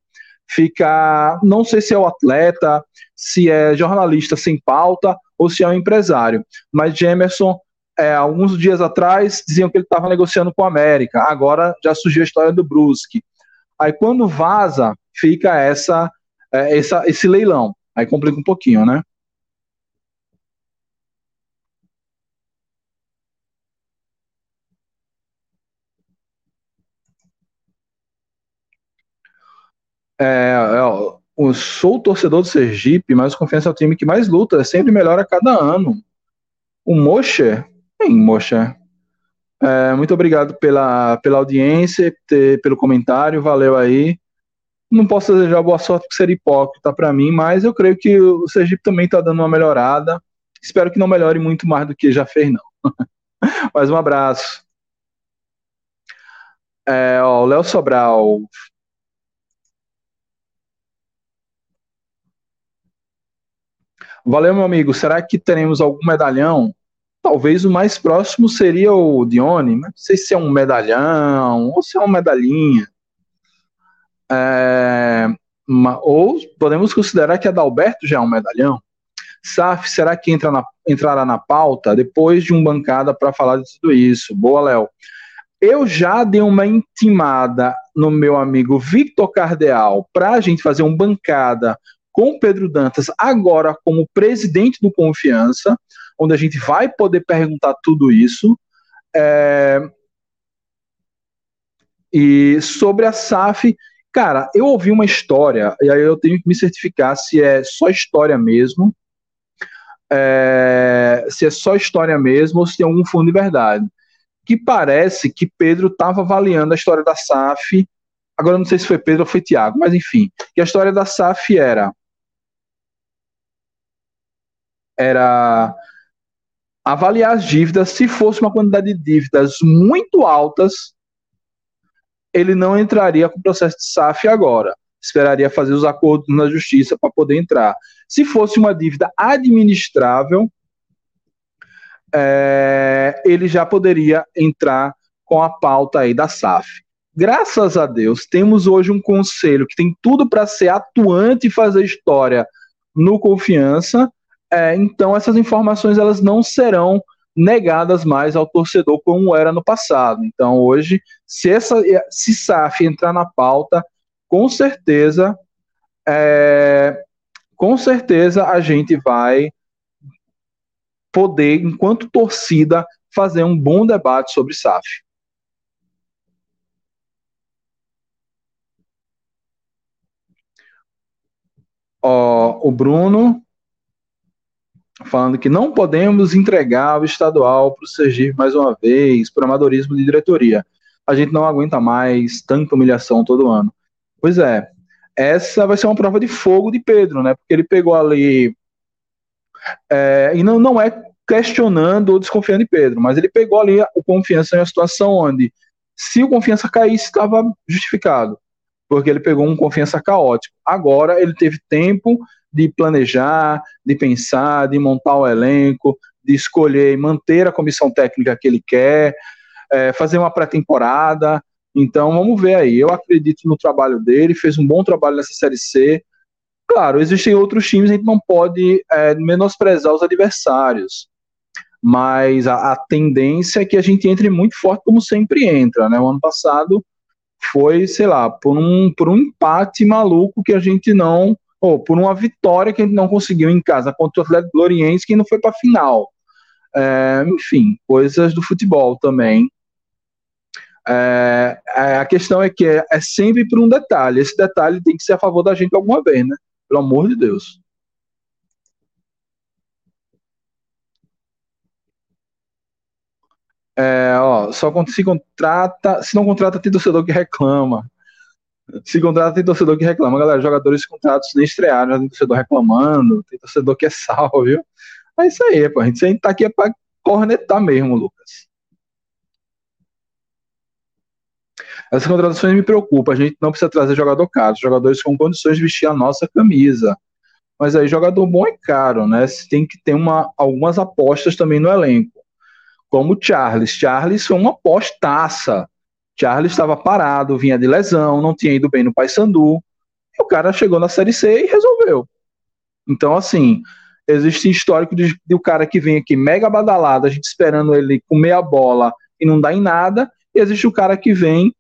Fica, não sei se é o atleta, se é jornalista sem pauta ou se é um empresário, mas Gemerson, é, alguns dias atrás, diziam que ele estava negociando com a América, agora já surgiu a história do Brusque. Aí quando vaza, fica essa, é, essa esse leilão. Aí complica um pouquinho, né? É, é, eu sou torcedor do Sergipe, mas o Confiança é o time que mais luta, sempre melhora a cada ano. O Mocha, em Mocha. É, muito obrigado pela, pela audiência, ter, pelo comentário, valeu aí. Não posso desejar boa sorte porque seria hipócrita para mim, mas eu creio que o Sergipe também está dando uma melhorada. Espero que não melhore muito mais do que já fez, não. mas um abraço. É, ó, o Léo Sobral Valeu, meu amigo. Será que teremos algum medalhão? Talvez o mais próximo seria o Dione, mas não sei se é um medalhão ou se é uma medalhinha. É, uma, ou podemos considerar que a Dalberto já é um medalhão. SAF, será que entra na, entrará na pauta depois de um bancada para falar de tudo isso? Boa, Léo. Eu já dei uma intimada no meu amigo Victor Cardeal para a gente fazer um bancada com Pedro Dantas agora como presidente do Confiança, onde a gente vai poder perguntar tudo isso. É... E sobre a SAF, cara, eu ouvi uma história, e aí eu tenho que me certificar se é só história mesmo, é... se é só história mesmo ou se tem algum fundo de verdade. Que parece que Pedro estava avaliando a história da SAF. Agora não sei se foi Pedro ou foi Tiago, mas enfim, que a história da SAF era era avaliar as dívidas. Se fosse uma quantidade de dívidas muito altas, ele não entraria com o processo de SAF agora. Esperaria fazer os acordos na justiça para poder entrar. Se fosse uma dívida administrável, é, ele já poderia entrar com a pauta aí da SAF. Graças a Deus, temos hoje um conselho que tem tudo para ser atuante e fazer história no confiança, é, então essas informações elas não serão negadas mais ao torcedor como era no passado. Então hoje, se essa se SAF entrar na pauta, com certeza, é, com certeza a gente vai poder, enquanto torcida, fazer um bom debate sobre SAF. O Bruno falando que não podemos entregar o estadual para o Sergipe mais uma vez, por amadorismo de diretoria. A gente não aguenta mais tanta humilhação todo ano. Pois é, essa vai ser uma prova de fogo de Pedro, né? Porque ele pegou ali. É, e não, não é questionando ou desconfiando de Pedro, mas ele pegou ali o confiança em uma situação onde, se o confiança caísse, estava justificado, porque ele pegou um confiança caótico. Agora ele teve tempo de planejar, de pensar, de montar o elenco, de escolher e manter a comissão técnica que ele quer, é, fazer uma pré-temporada. Então vamos ver aí. Eu acredito no trabalho dele, fez um bom trabalho nessa Série C. Claro, existem outros times, a gente não pode é, menosprezar os adversários. Mas a, a, tendência é que a gente entre muito forte, como sempre entra. Né? O ano passado foi, sei lá, por um, por um empate maluco que a gente não ou por uma vitória que a gente não conseguiu em casa contra o Atlético Gloriense, que não foi para a final. É, enfim, coisas do futebol também. É, é, a questão é que é, é sempre por um detalhe. Esse detalhe tem que ser a favor da gente alguma vez, né? Pelo amor de Deus. É, ó, só se contrata, se não contrata, tem torcedor que reclama. Se contrata, tem torcedor que reclama. Galera, jogadores contratos nem estrearam, já tem torcedor reclamando, tem torcedor que é salvo, viu? É isso aí, pô. A gente tá aqui é pra cornetar mesmo, Lucas. Essas contratações me preocupam. A gente não precisa trazer jogador caro, jogadores com condições de vestir a nossa camisa. Mas aí, jogador bom é caro, né? Tem que ter uma, algumas apostas também no elenco. Como Charles. Charles foi uma apostaça. Charles estava parado, vinha de lesão, não tinha ido bem no Paysandu. E o cara chegou na Série C e resolveu. Então, assim, existe histórico de, de o cara que vem aqui mega badalado, a gente esperando ele comer a bola e não dá em nada. E existe o cara que vem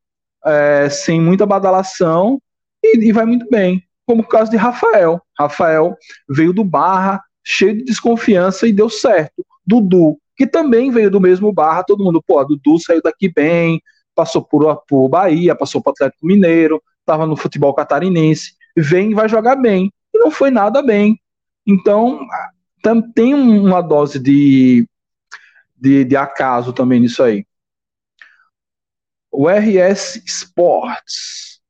é, sem muita badalação e, e vai muito bem. Como o caso de Rafael. Rafael veio do Barra, cheio de desconfiança e deu certo. Dudu, que também veio do mesmo Barra, todo mundo, pô, Dudu saiu daqui bem, passou por, por Bahia, passou por Atlético Mineiro, estava no futebol catarinense, vem e vai jogar bem. E não foi nada bem. Então, tem uma dose de, de, de acaso também nisso aí. O RS Sports.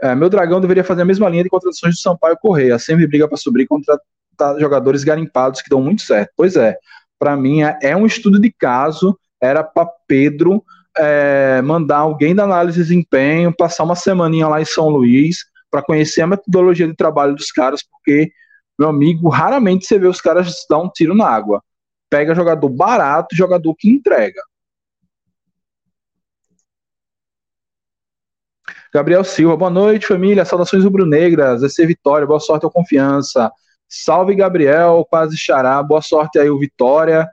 É, meu dragão deveria fazer a mesma linha de contratações do Sampaio Correia. Sempre briga para subir contra jogadores garimpados que dão muito certo. Pois é, para mim é, é, um estudo de caso. Era para Pedro é, mandar alguém da análise de desempenho, passar uma semaninha lá em São Luís para conhecer a metodologia de trabalho dos caras, porque, meu amigo, raramente você vê os caras dar um tiro na água. Pega jogador barato, jogador que entrega. Gabriel Silva, boa noite, família. Saudações rubro-negras. Esse é Vitória, boa sorte ou confiança. Salve, Gabriel, quase xará. Boa sorte aí, o Vitória,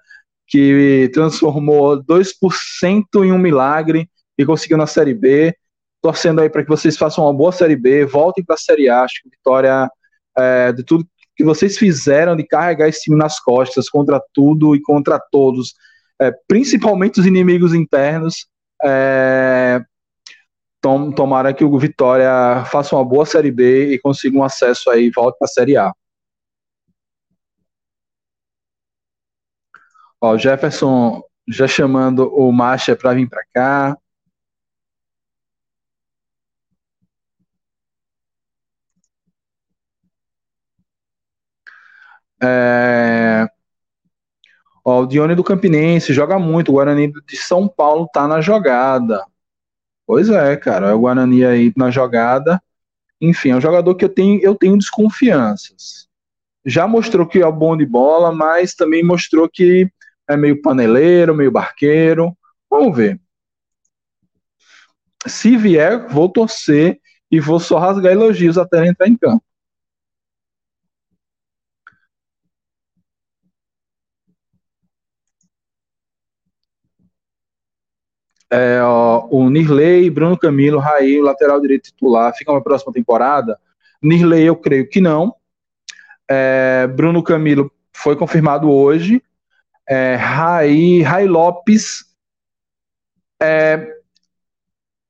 que transformou 2% em um milagre e conseguiu na Série B. Torcendo aí para que vocês façam uma boa Série B, voltem para a Série A. Acho que Vitória, é, de tudo que vocês fizeram de carregar esse time nas costas contra tudo e contra todos, é, principalmente os inimigos internos, é, Tom, tomara que o Vitória faça uma boa Série B e consiga um acesso aí volte para a Série A. Ó, Jefferson já chamando o Marcha para vir para cá. É... Ó, o Dione do Campinense joga muito. O Guarani de São Paulo tá na jogada. Pois é, cara, é o Guarani aí na jogada. Enfim, é um jogador que eu tenho, eu tenho desconfianças. Já mostrou que é bom de bola, mas também mostrou que é meio paneleiro, meio barqueiro. Vamos ver. Se vier, vou torcer e vou só rasgar elogios até ele entrar em campo. É, ó, o Nirley, Bruno Camilo, Raí, lateral direito titular, fica uma próxima temporada? Nirley, eu creio que não. É, Bruno Camilo foi confirmado hoje. É, Raí, Rai Lopes. É,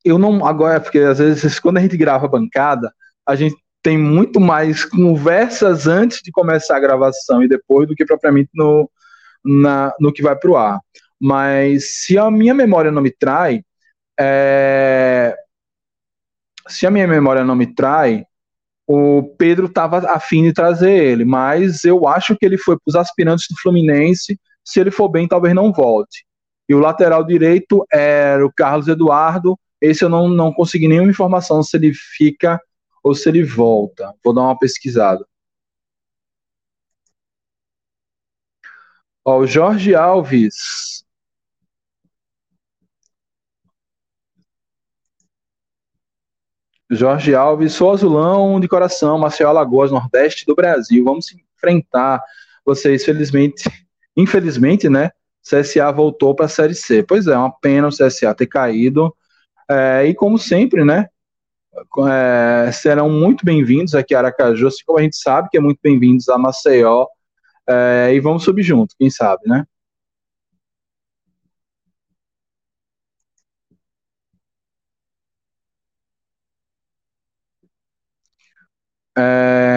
eu não. Agora, porque às vezes, quando a gente grava a bancada, a gente tem muito mais conversas antes de começar a gravação e depois do que propriamente no, na, no que vai para o ar. Mas se a minha memória não me trai, é... se a minha memória não me trai, o Pedro estava afim de trazer ele, mas eu acho que ele foi para os aspirantes do Fluminense. Se ele for bem, talvez não volte. E o lateral direito era o Carlos Eduardo. Esse eu não, não consegui nenhuma informação se ele fica ou se ele volta. Vou dar uma pesquisada. Ó, o Jorge Alves Jorge Alves, sou azulão de coração, Maceió Alagoas, Nordeste do Brasil. Vamos enfrentar vocês, felizmente, Infelizmente, né? CSA voltou para a Série C. Pois é, uma pena o CSA ter caído. É, e como sempre, né? É, serão muito bem-vindos aqui a Aracaju, assim como a gente sabe que é muito bem-vindos a Maceió. É, e vamos subir junto, quem sabe, né? É,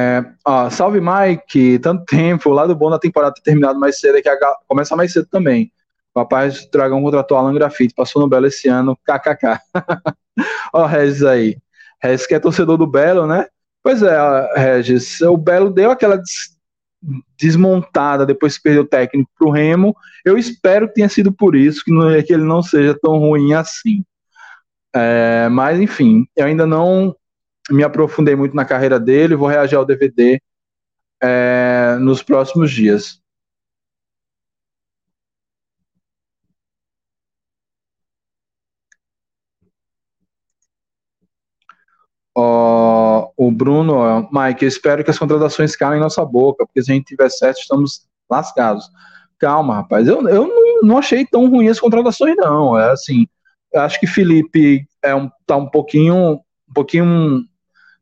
ó, salve Mike, tanto tempo, o lado bom da temporada ter terminado mais cedo é que a, começa mais cedo também. O rapaz do Dragão contratou Alan Grafite, passou no Belo esse ano, kkk. ó, Regis aí. Regis que é torcedor do Belo, né? Pois é, Regis, o Belo deu aquela des desmontada depois que perdeu o técnico pro Remo. Eu espero que tenha sido por isso, que, não, que ele não seja tão ruim assim. É, mas, enfim, eu ainda não me aprofundei muito na carreira dele, vou reagir ao DVD é, nos próximos dias. Oh, o Bruno, Mike, eu espero que as contratações calem em nossa boca, porque se a gente tiver certo, estamos lascados. Calma, rapaz, eu, eu não, não achei tão ruim as contratações, não. É assim, eu acho que Felipe é um, tá um pouquinho, um pouquinho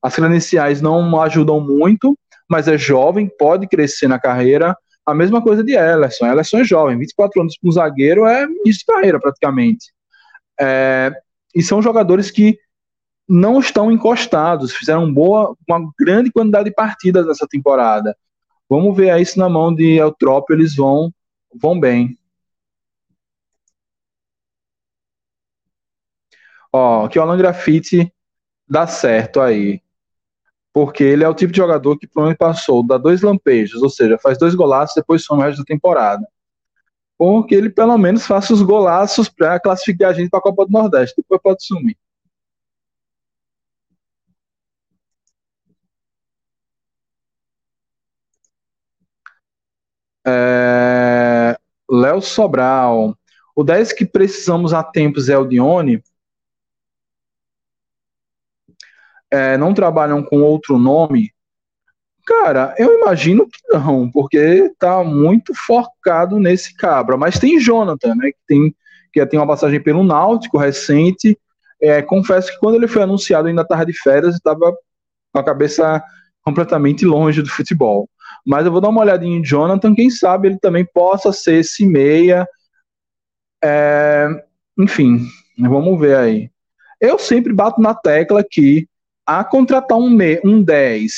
as credenciais não ajudam muito, mas é jovem, pode crescer na carreira. A mesma coisa de Ellison. Ellison é jovem, 24 anos para um zagueiro é início de carreira praticamente. É, e são jogadores que não estão encostados, fizeram boa, uma grande quantidade de partidas nessa temporada. Vamos ver aí se na mão de Eutrópio eles vão, vão bem. Ó, que o Alan Graffiti dá certo aí porque ele é o tipo de jogador que provavelmente passou, dá dois lampejos, ou seja, faz dois golaços depois some o resto da temporada. Porque ele pelo menos faça os golaços para classificar a gente para a Copa do Nordeste, depois pode sumir. É... Léo Sobral. O 10 que precisamos há tempos é o Dione. É, não trabalham com outro nome? Cara, eu imagino que não, porque tá muito focado nesse cabra. Mas tem Jonathan, né? Que tem, que tem uma passagem pelo Náutico recente. É, confesso que quando ele foi anunciado ainda estava de férias estava com a cabeça completamente longe do futebol. Mas eu vou dar uma olhadinha em Jonathan, quem sabe ele também possa ser esse meia. É, enfim, vamos ver aí. Eu sempre bato na tecla que a contratar um, um 10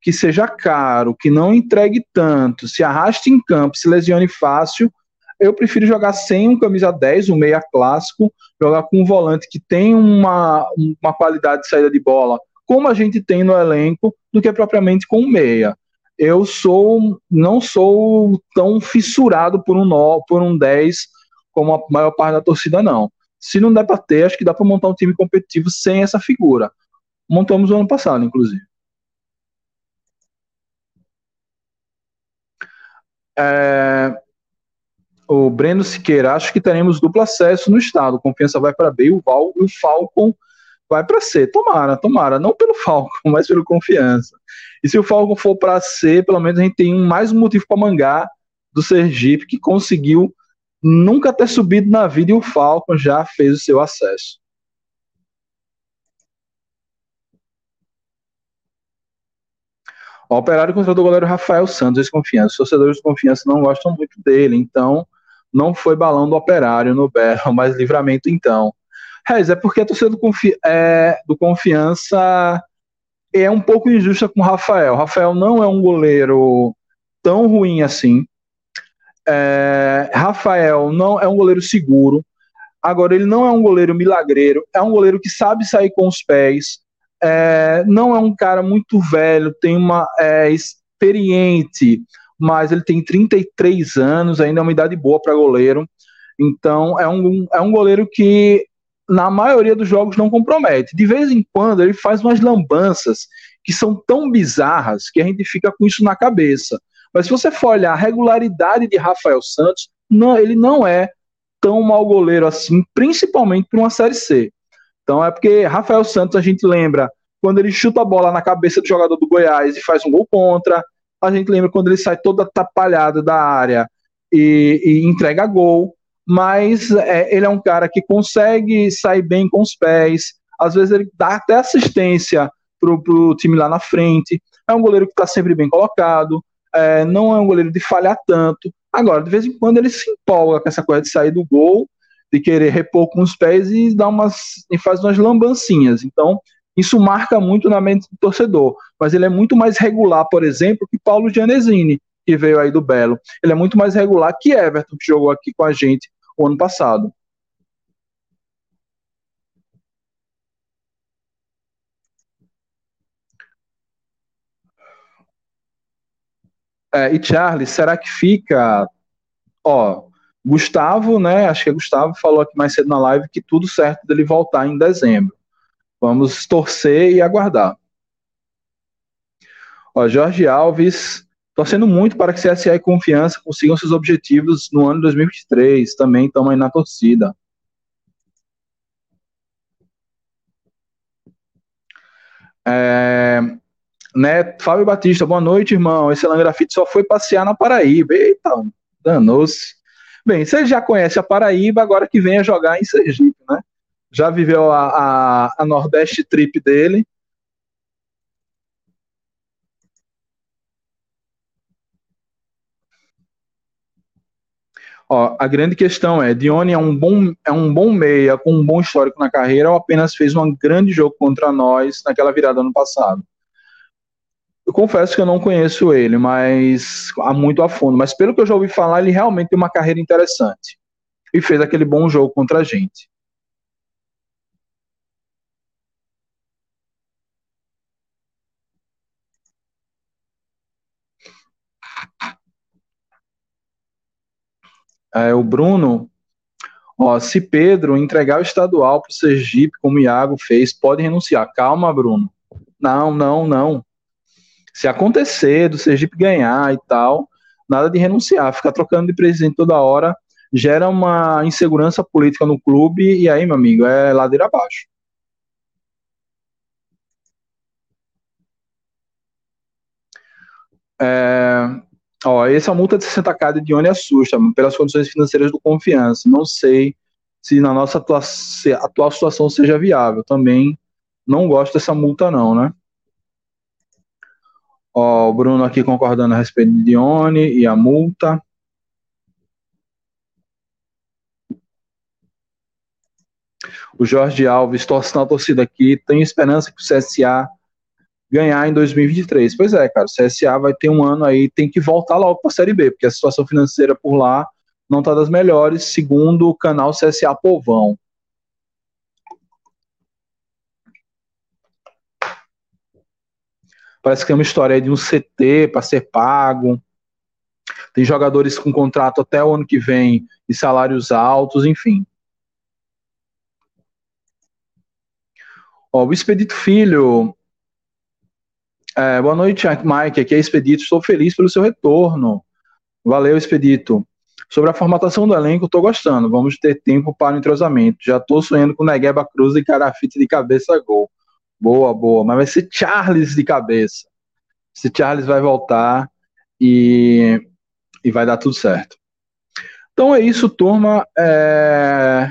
que seja caro, que não entregue tanto, se arraste em campo, se lesione fácil, eu prefiro jogar sem um camisa 10, um meia clássico, jogar com um volante que tem uma, uma qualidade de saída de bola, como a gente tem no elenco, do que propriamente com um meia. Eu sou não sou tão fissurado por um no, por um 10 como a maior parte da torcida não. Se não der para ter, acho que dá para montar um time competitivo sem essa figura montamos o ano passado, inclusive. É, o Breno Siqueira, acho que teremos duplo acesso no estado. Confiança vai para B, o Val e o Falcon vai para C. Tomara, tomara. Não pelo Falcon, mas pelo Confiança. E se o Falcon for para C, pelo menos a gente tem mais um motivo para mangar do Sergipe, que conseguiu nunca ter subido na vida e o Falcon já fez o seu acesso. O Operário contratou o goleiro Rafael Santos, ex-confiança. Os torcedores de confiança não gostam muito dele, então não foi balão do Operário no Belo, mas livramento então. Rez, é porque a torcida do, confi é, do Confiança é um pouco injusta com o Rafael. Rafael não é um goleiro tão ruim assim. É, Rafael não é um goleiro seguro. Agora, ele não é um goleiro milagreiro, é um goleiro que sabe sair com os pés, é, não é um cara muito velho, tem uma é, experiente, mas ele tem 33 anos, ainda é uma idade boa para goleiro. Então é um, é um goleiro que na maioria dos jogos não compromete. De vez em quando ele faz umas lambanças que são tão bizarras que a gente fica com isso na cabeça. Mas se você for olhar a regularidade de Rafael Santos, não, ele não é tão mau goleiro assim, principalmente para uma Série C. Então é porque Rafael Santos a gente lembra quando ele chuta a bola na cabeça do jogador do Goiás e faz um gol contra. A gente lembra quando ele sai todo atrapalhado da área e, e entrega gol. Mas é, ele é um cara que consegue sair bem com os pés. Às vezes ele dá até assistência pro, pro time lá na frente. É um goleiro que está sempre bem colocado. É, não é um goleiro de falhar tanto. Agora, de vez em quando ele se empolga com essa coisa de sair do gol de querer repor com os pés e dar umas e faz umas lambancinhas. Então, Isso marca muito na mente do torcedor, mas ele é muito mais regular, por exemplo, que Paulo Gianesini, que veio aí do Belo. Ele é muito mais regular que Everton, que jogou aqui com a gente o ano passado. É, e Charles, será que fica? Ó, Gustavo, né? Acho que é Gustavo falou aqui mais cedo na live que tudo certo dele voltar em dezembro. Vamos torcer e aguardar. Ó, Jorge Alves, torcendo muito para que CSA e Confiança consigam seus objetivos no ano 2023. Também estamos aí na torcida. É, né, Fábio Batista, boa noite, irmão. Esse Langrafite só foi passear na Paraíba. Eita, danou-se. Bem, você já conhece a Paraíba, agora que venha jogar em Sergipe, né? Já viveu a, a, a Nordeste Trip dele. Ó, a grande questão é, Dione é um bom é um bom meia com um bom histórico na carreira ou apenas fez um grande jogo contra nós naquela virada ano passado? Eu confesso que eu não conheço ele, mas há muito a fundo. Mas pelo que eu já ouvi falar, ele realmente tem uma carreira interessante e fez aquele bom jogo contra a gente. É, o Bruno, ó, se Pedro entregar o estadual para o Sergipe, como o Iago fez, pode renunciar. Calma, Bruno. Não, não, não. Se acontecer do Sergipe ganhar e tal, nada de renunciar. Ficar trocando de presidente toda hora gera uma insegurança política no clube e aí, meu amigo, é ladeira abaixo. É, Ó, essa multa de 60k de Dione assusta, pelas condições financeiras do Confiança. Não sei se na nossa atual, atual situação seja viável. Também não gosto dessa multa não, né? Ó, o Bruno aqui concordando a respeito de Dione e a multa. O Jorge Alves torcendo a torcida aqui. Tem esperança que o CSA ganhar em 2023. Pois é, cara, o CSA vai ter um ano aí, tem que voltar logo para a Série B, porque a situação financeira por lá não está das melhores, segundo o canal CSA Povão. Parece que tem uma história de um CT para ser pago. Tem jogadores com contrato até o ano que vem e salários altos, enfim. Ó, o Expedito Filho é, boa noite, Mike. Aqui é Expedito. Estou feliz pelo seu retorno. Valeu, Expedito. Sobre a formatação do elenco, estou gostando. Vamos ter tempo para o entrosamento. Já estou sonhando com Negueba Cruz e Carafite de cabeça gol. Boa, boa. Mas vai ser Charles de cabeça. Esse Charles vai voltar e, e vai dar tudo certo. Então é isso, turma. É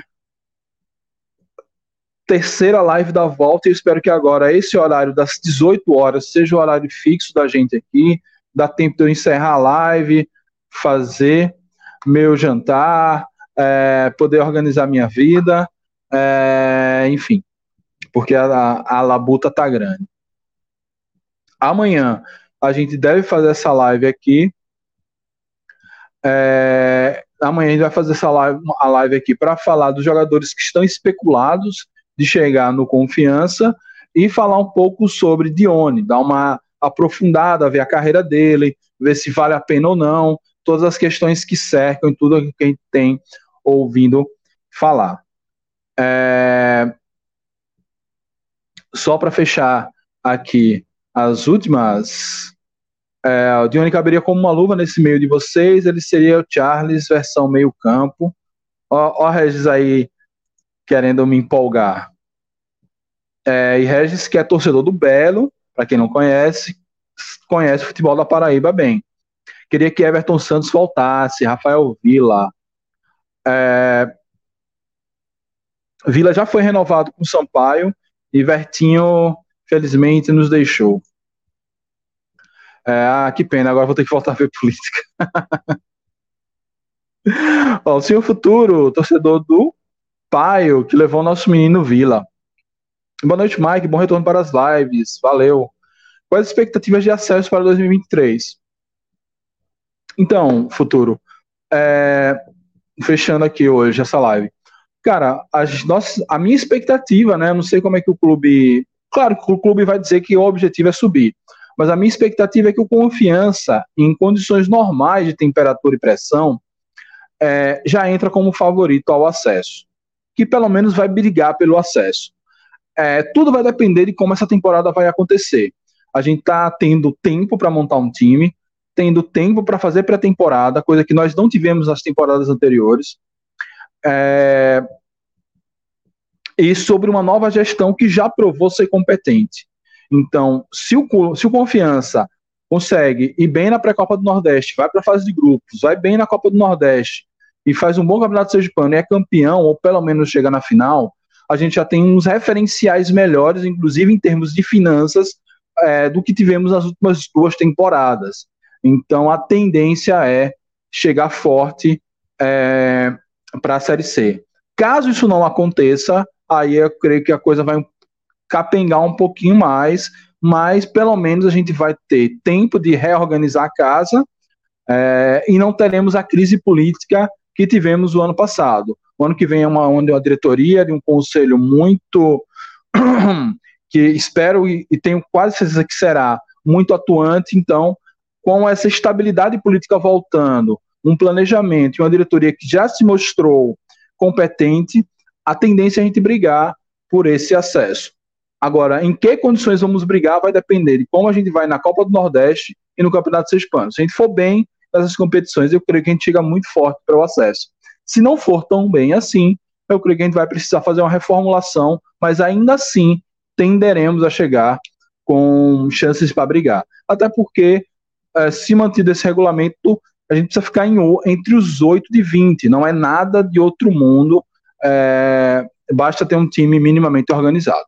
terceira live da volta eu espero que agora esse horário das 18 horas seja o horário fixo da gente aqui. Dá tempo de eu encerrar a live, fazer meu jantar, é, poder organizar minha vida, é, enfim, porque a, a labuta tá grande. Amanhã a gente deve fazer essa live aqui. É, amanhã a gente vai fazer essa live, a live aqui para falar dos jogadores que estão especulados de chegar no Confiança e falar um pouco sobre Dione, dar uma aprofundada, ver a carreira dele, ver se vale a pena ou não, todas as questões que cercam e tudo que a gente tem ouvindo falar. É... Só para fechar aqui as últimas. É, o Dione caberia como uma luva nesse meio de vocês, ele seria o Charles, versão meio-campo. Ó, ó, Regis aí querendo me empolgar. É, e Regis, que é torcedor do Belo, para quem não conhece, conhece o futebol da Paraíba bem. Queria que Everton Santos voltasse, Rafael Vila. É, Vila já foi renovado com Sampaio e Vertinho, felizmente, nos deixou. É, ah, que pena, agora vou ter que voltar a ver política. Ó, o senhor futuro, torcedor do Paio, que levou nosso menino Vila. Boa noite, Mike. Bom retorno para as lives. Valeu. Quais as expectativas de acesso para 2023? Então, futuro, é, fechando aqui hoje essa live. Cara, as nossas, a minha expectativa, né? Não sei como é que o clube. Claro que o clube vai dizer que o objetivo é subir. Mas a minha expectativa é que o confiança, em condições normais de temperatura e pressão, é, já entra como favorito ao acesso. Que pelo menos vai brigar pelo acesso. É, tudo vai depender de como essa temporada vai acontecer. A gente está tendo tempo para montar um time, tendo tempo para fazer pré-temporada, coisa que nós não tivemos nas temporadas anteriores. É... E sobre uma nova gestão que já provou ser competente. Então, se o, se o Confiança consegue ir bem na pré-copa do Nordeste, vai para a fase de grupos, vai bem na Copa do Nordeste e faz um bom campeonato sergipano e é campeão, ou pelo menos chega na final, a gente já tem uns referenciais melhores, inclusive em termos de finanças, é, do que tivemos nas últimas duas temporadas. Então a tendência é chegar forte é, para a Série C. Caso isso não aconteça, aí eu creio que a coisa vai capengar um pouquinho mais, mas pelo menos a gente vai ter tempo de reorganizar a casa é, e não teremos a crise política que tivemos o ano passado. O ano que vem é uma, uma diretoria de um conselho muito que espero e, e tenho quase certeza que será muito atuante, então com essa estabilidade política voltando, um planejamento e uma diretoria que já se mostrou competente, a tendência é a gente brigar por esse acesso. Agora, em que condições vamos brigar vai depender de como a gente vai na Copa do Nordeste e no Campeonato Sergipano. Se a gente for bem nessas competições, eu creio que a gente chega muito forte para o acesso. Se não for tão bem assim, eu creio que a gente vai precisar fazer uma reformulação, mas ainda assim tenderemos a chegar com chances para brigar. Até porque é, se mantido esse regulamento, a gente precisa ficar em, entre os 8 de 20, não é nada de outro mundo, é, basta ter um time minimamente organizado.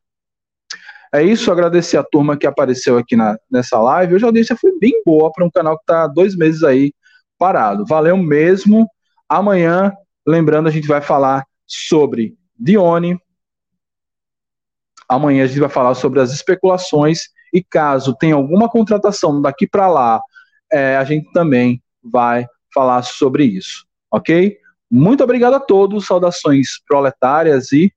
É isso, agradecer a turma que apareceu aqui na, nessa live. Hoje a audiência foi bem boa para um canal que está dois meses aí parado. Valeu mesmo. Amanhã, lembrando, a gente vai falar sobre Dione. Amanhã a gente vai falar sobre as especulações e caso tenha alguma contratação daqui para lá é, a gente também vai falar sobre isso, ok? Muito obrigado a todos, saudações proletárias e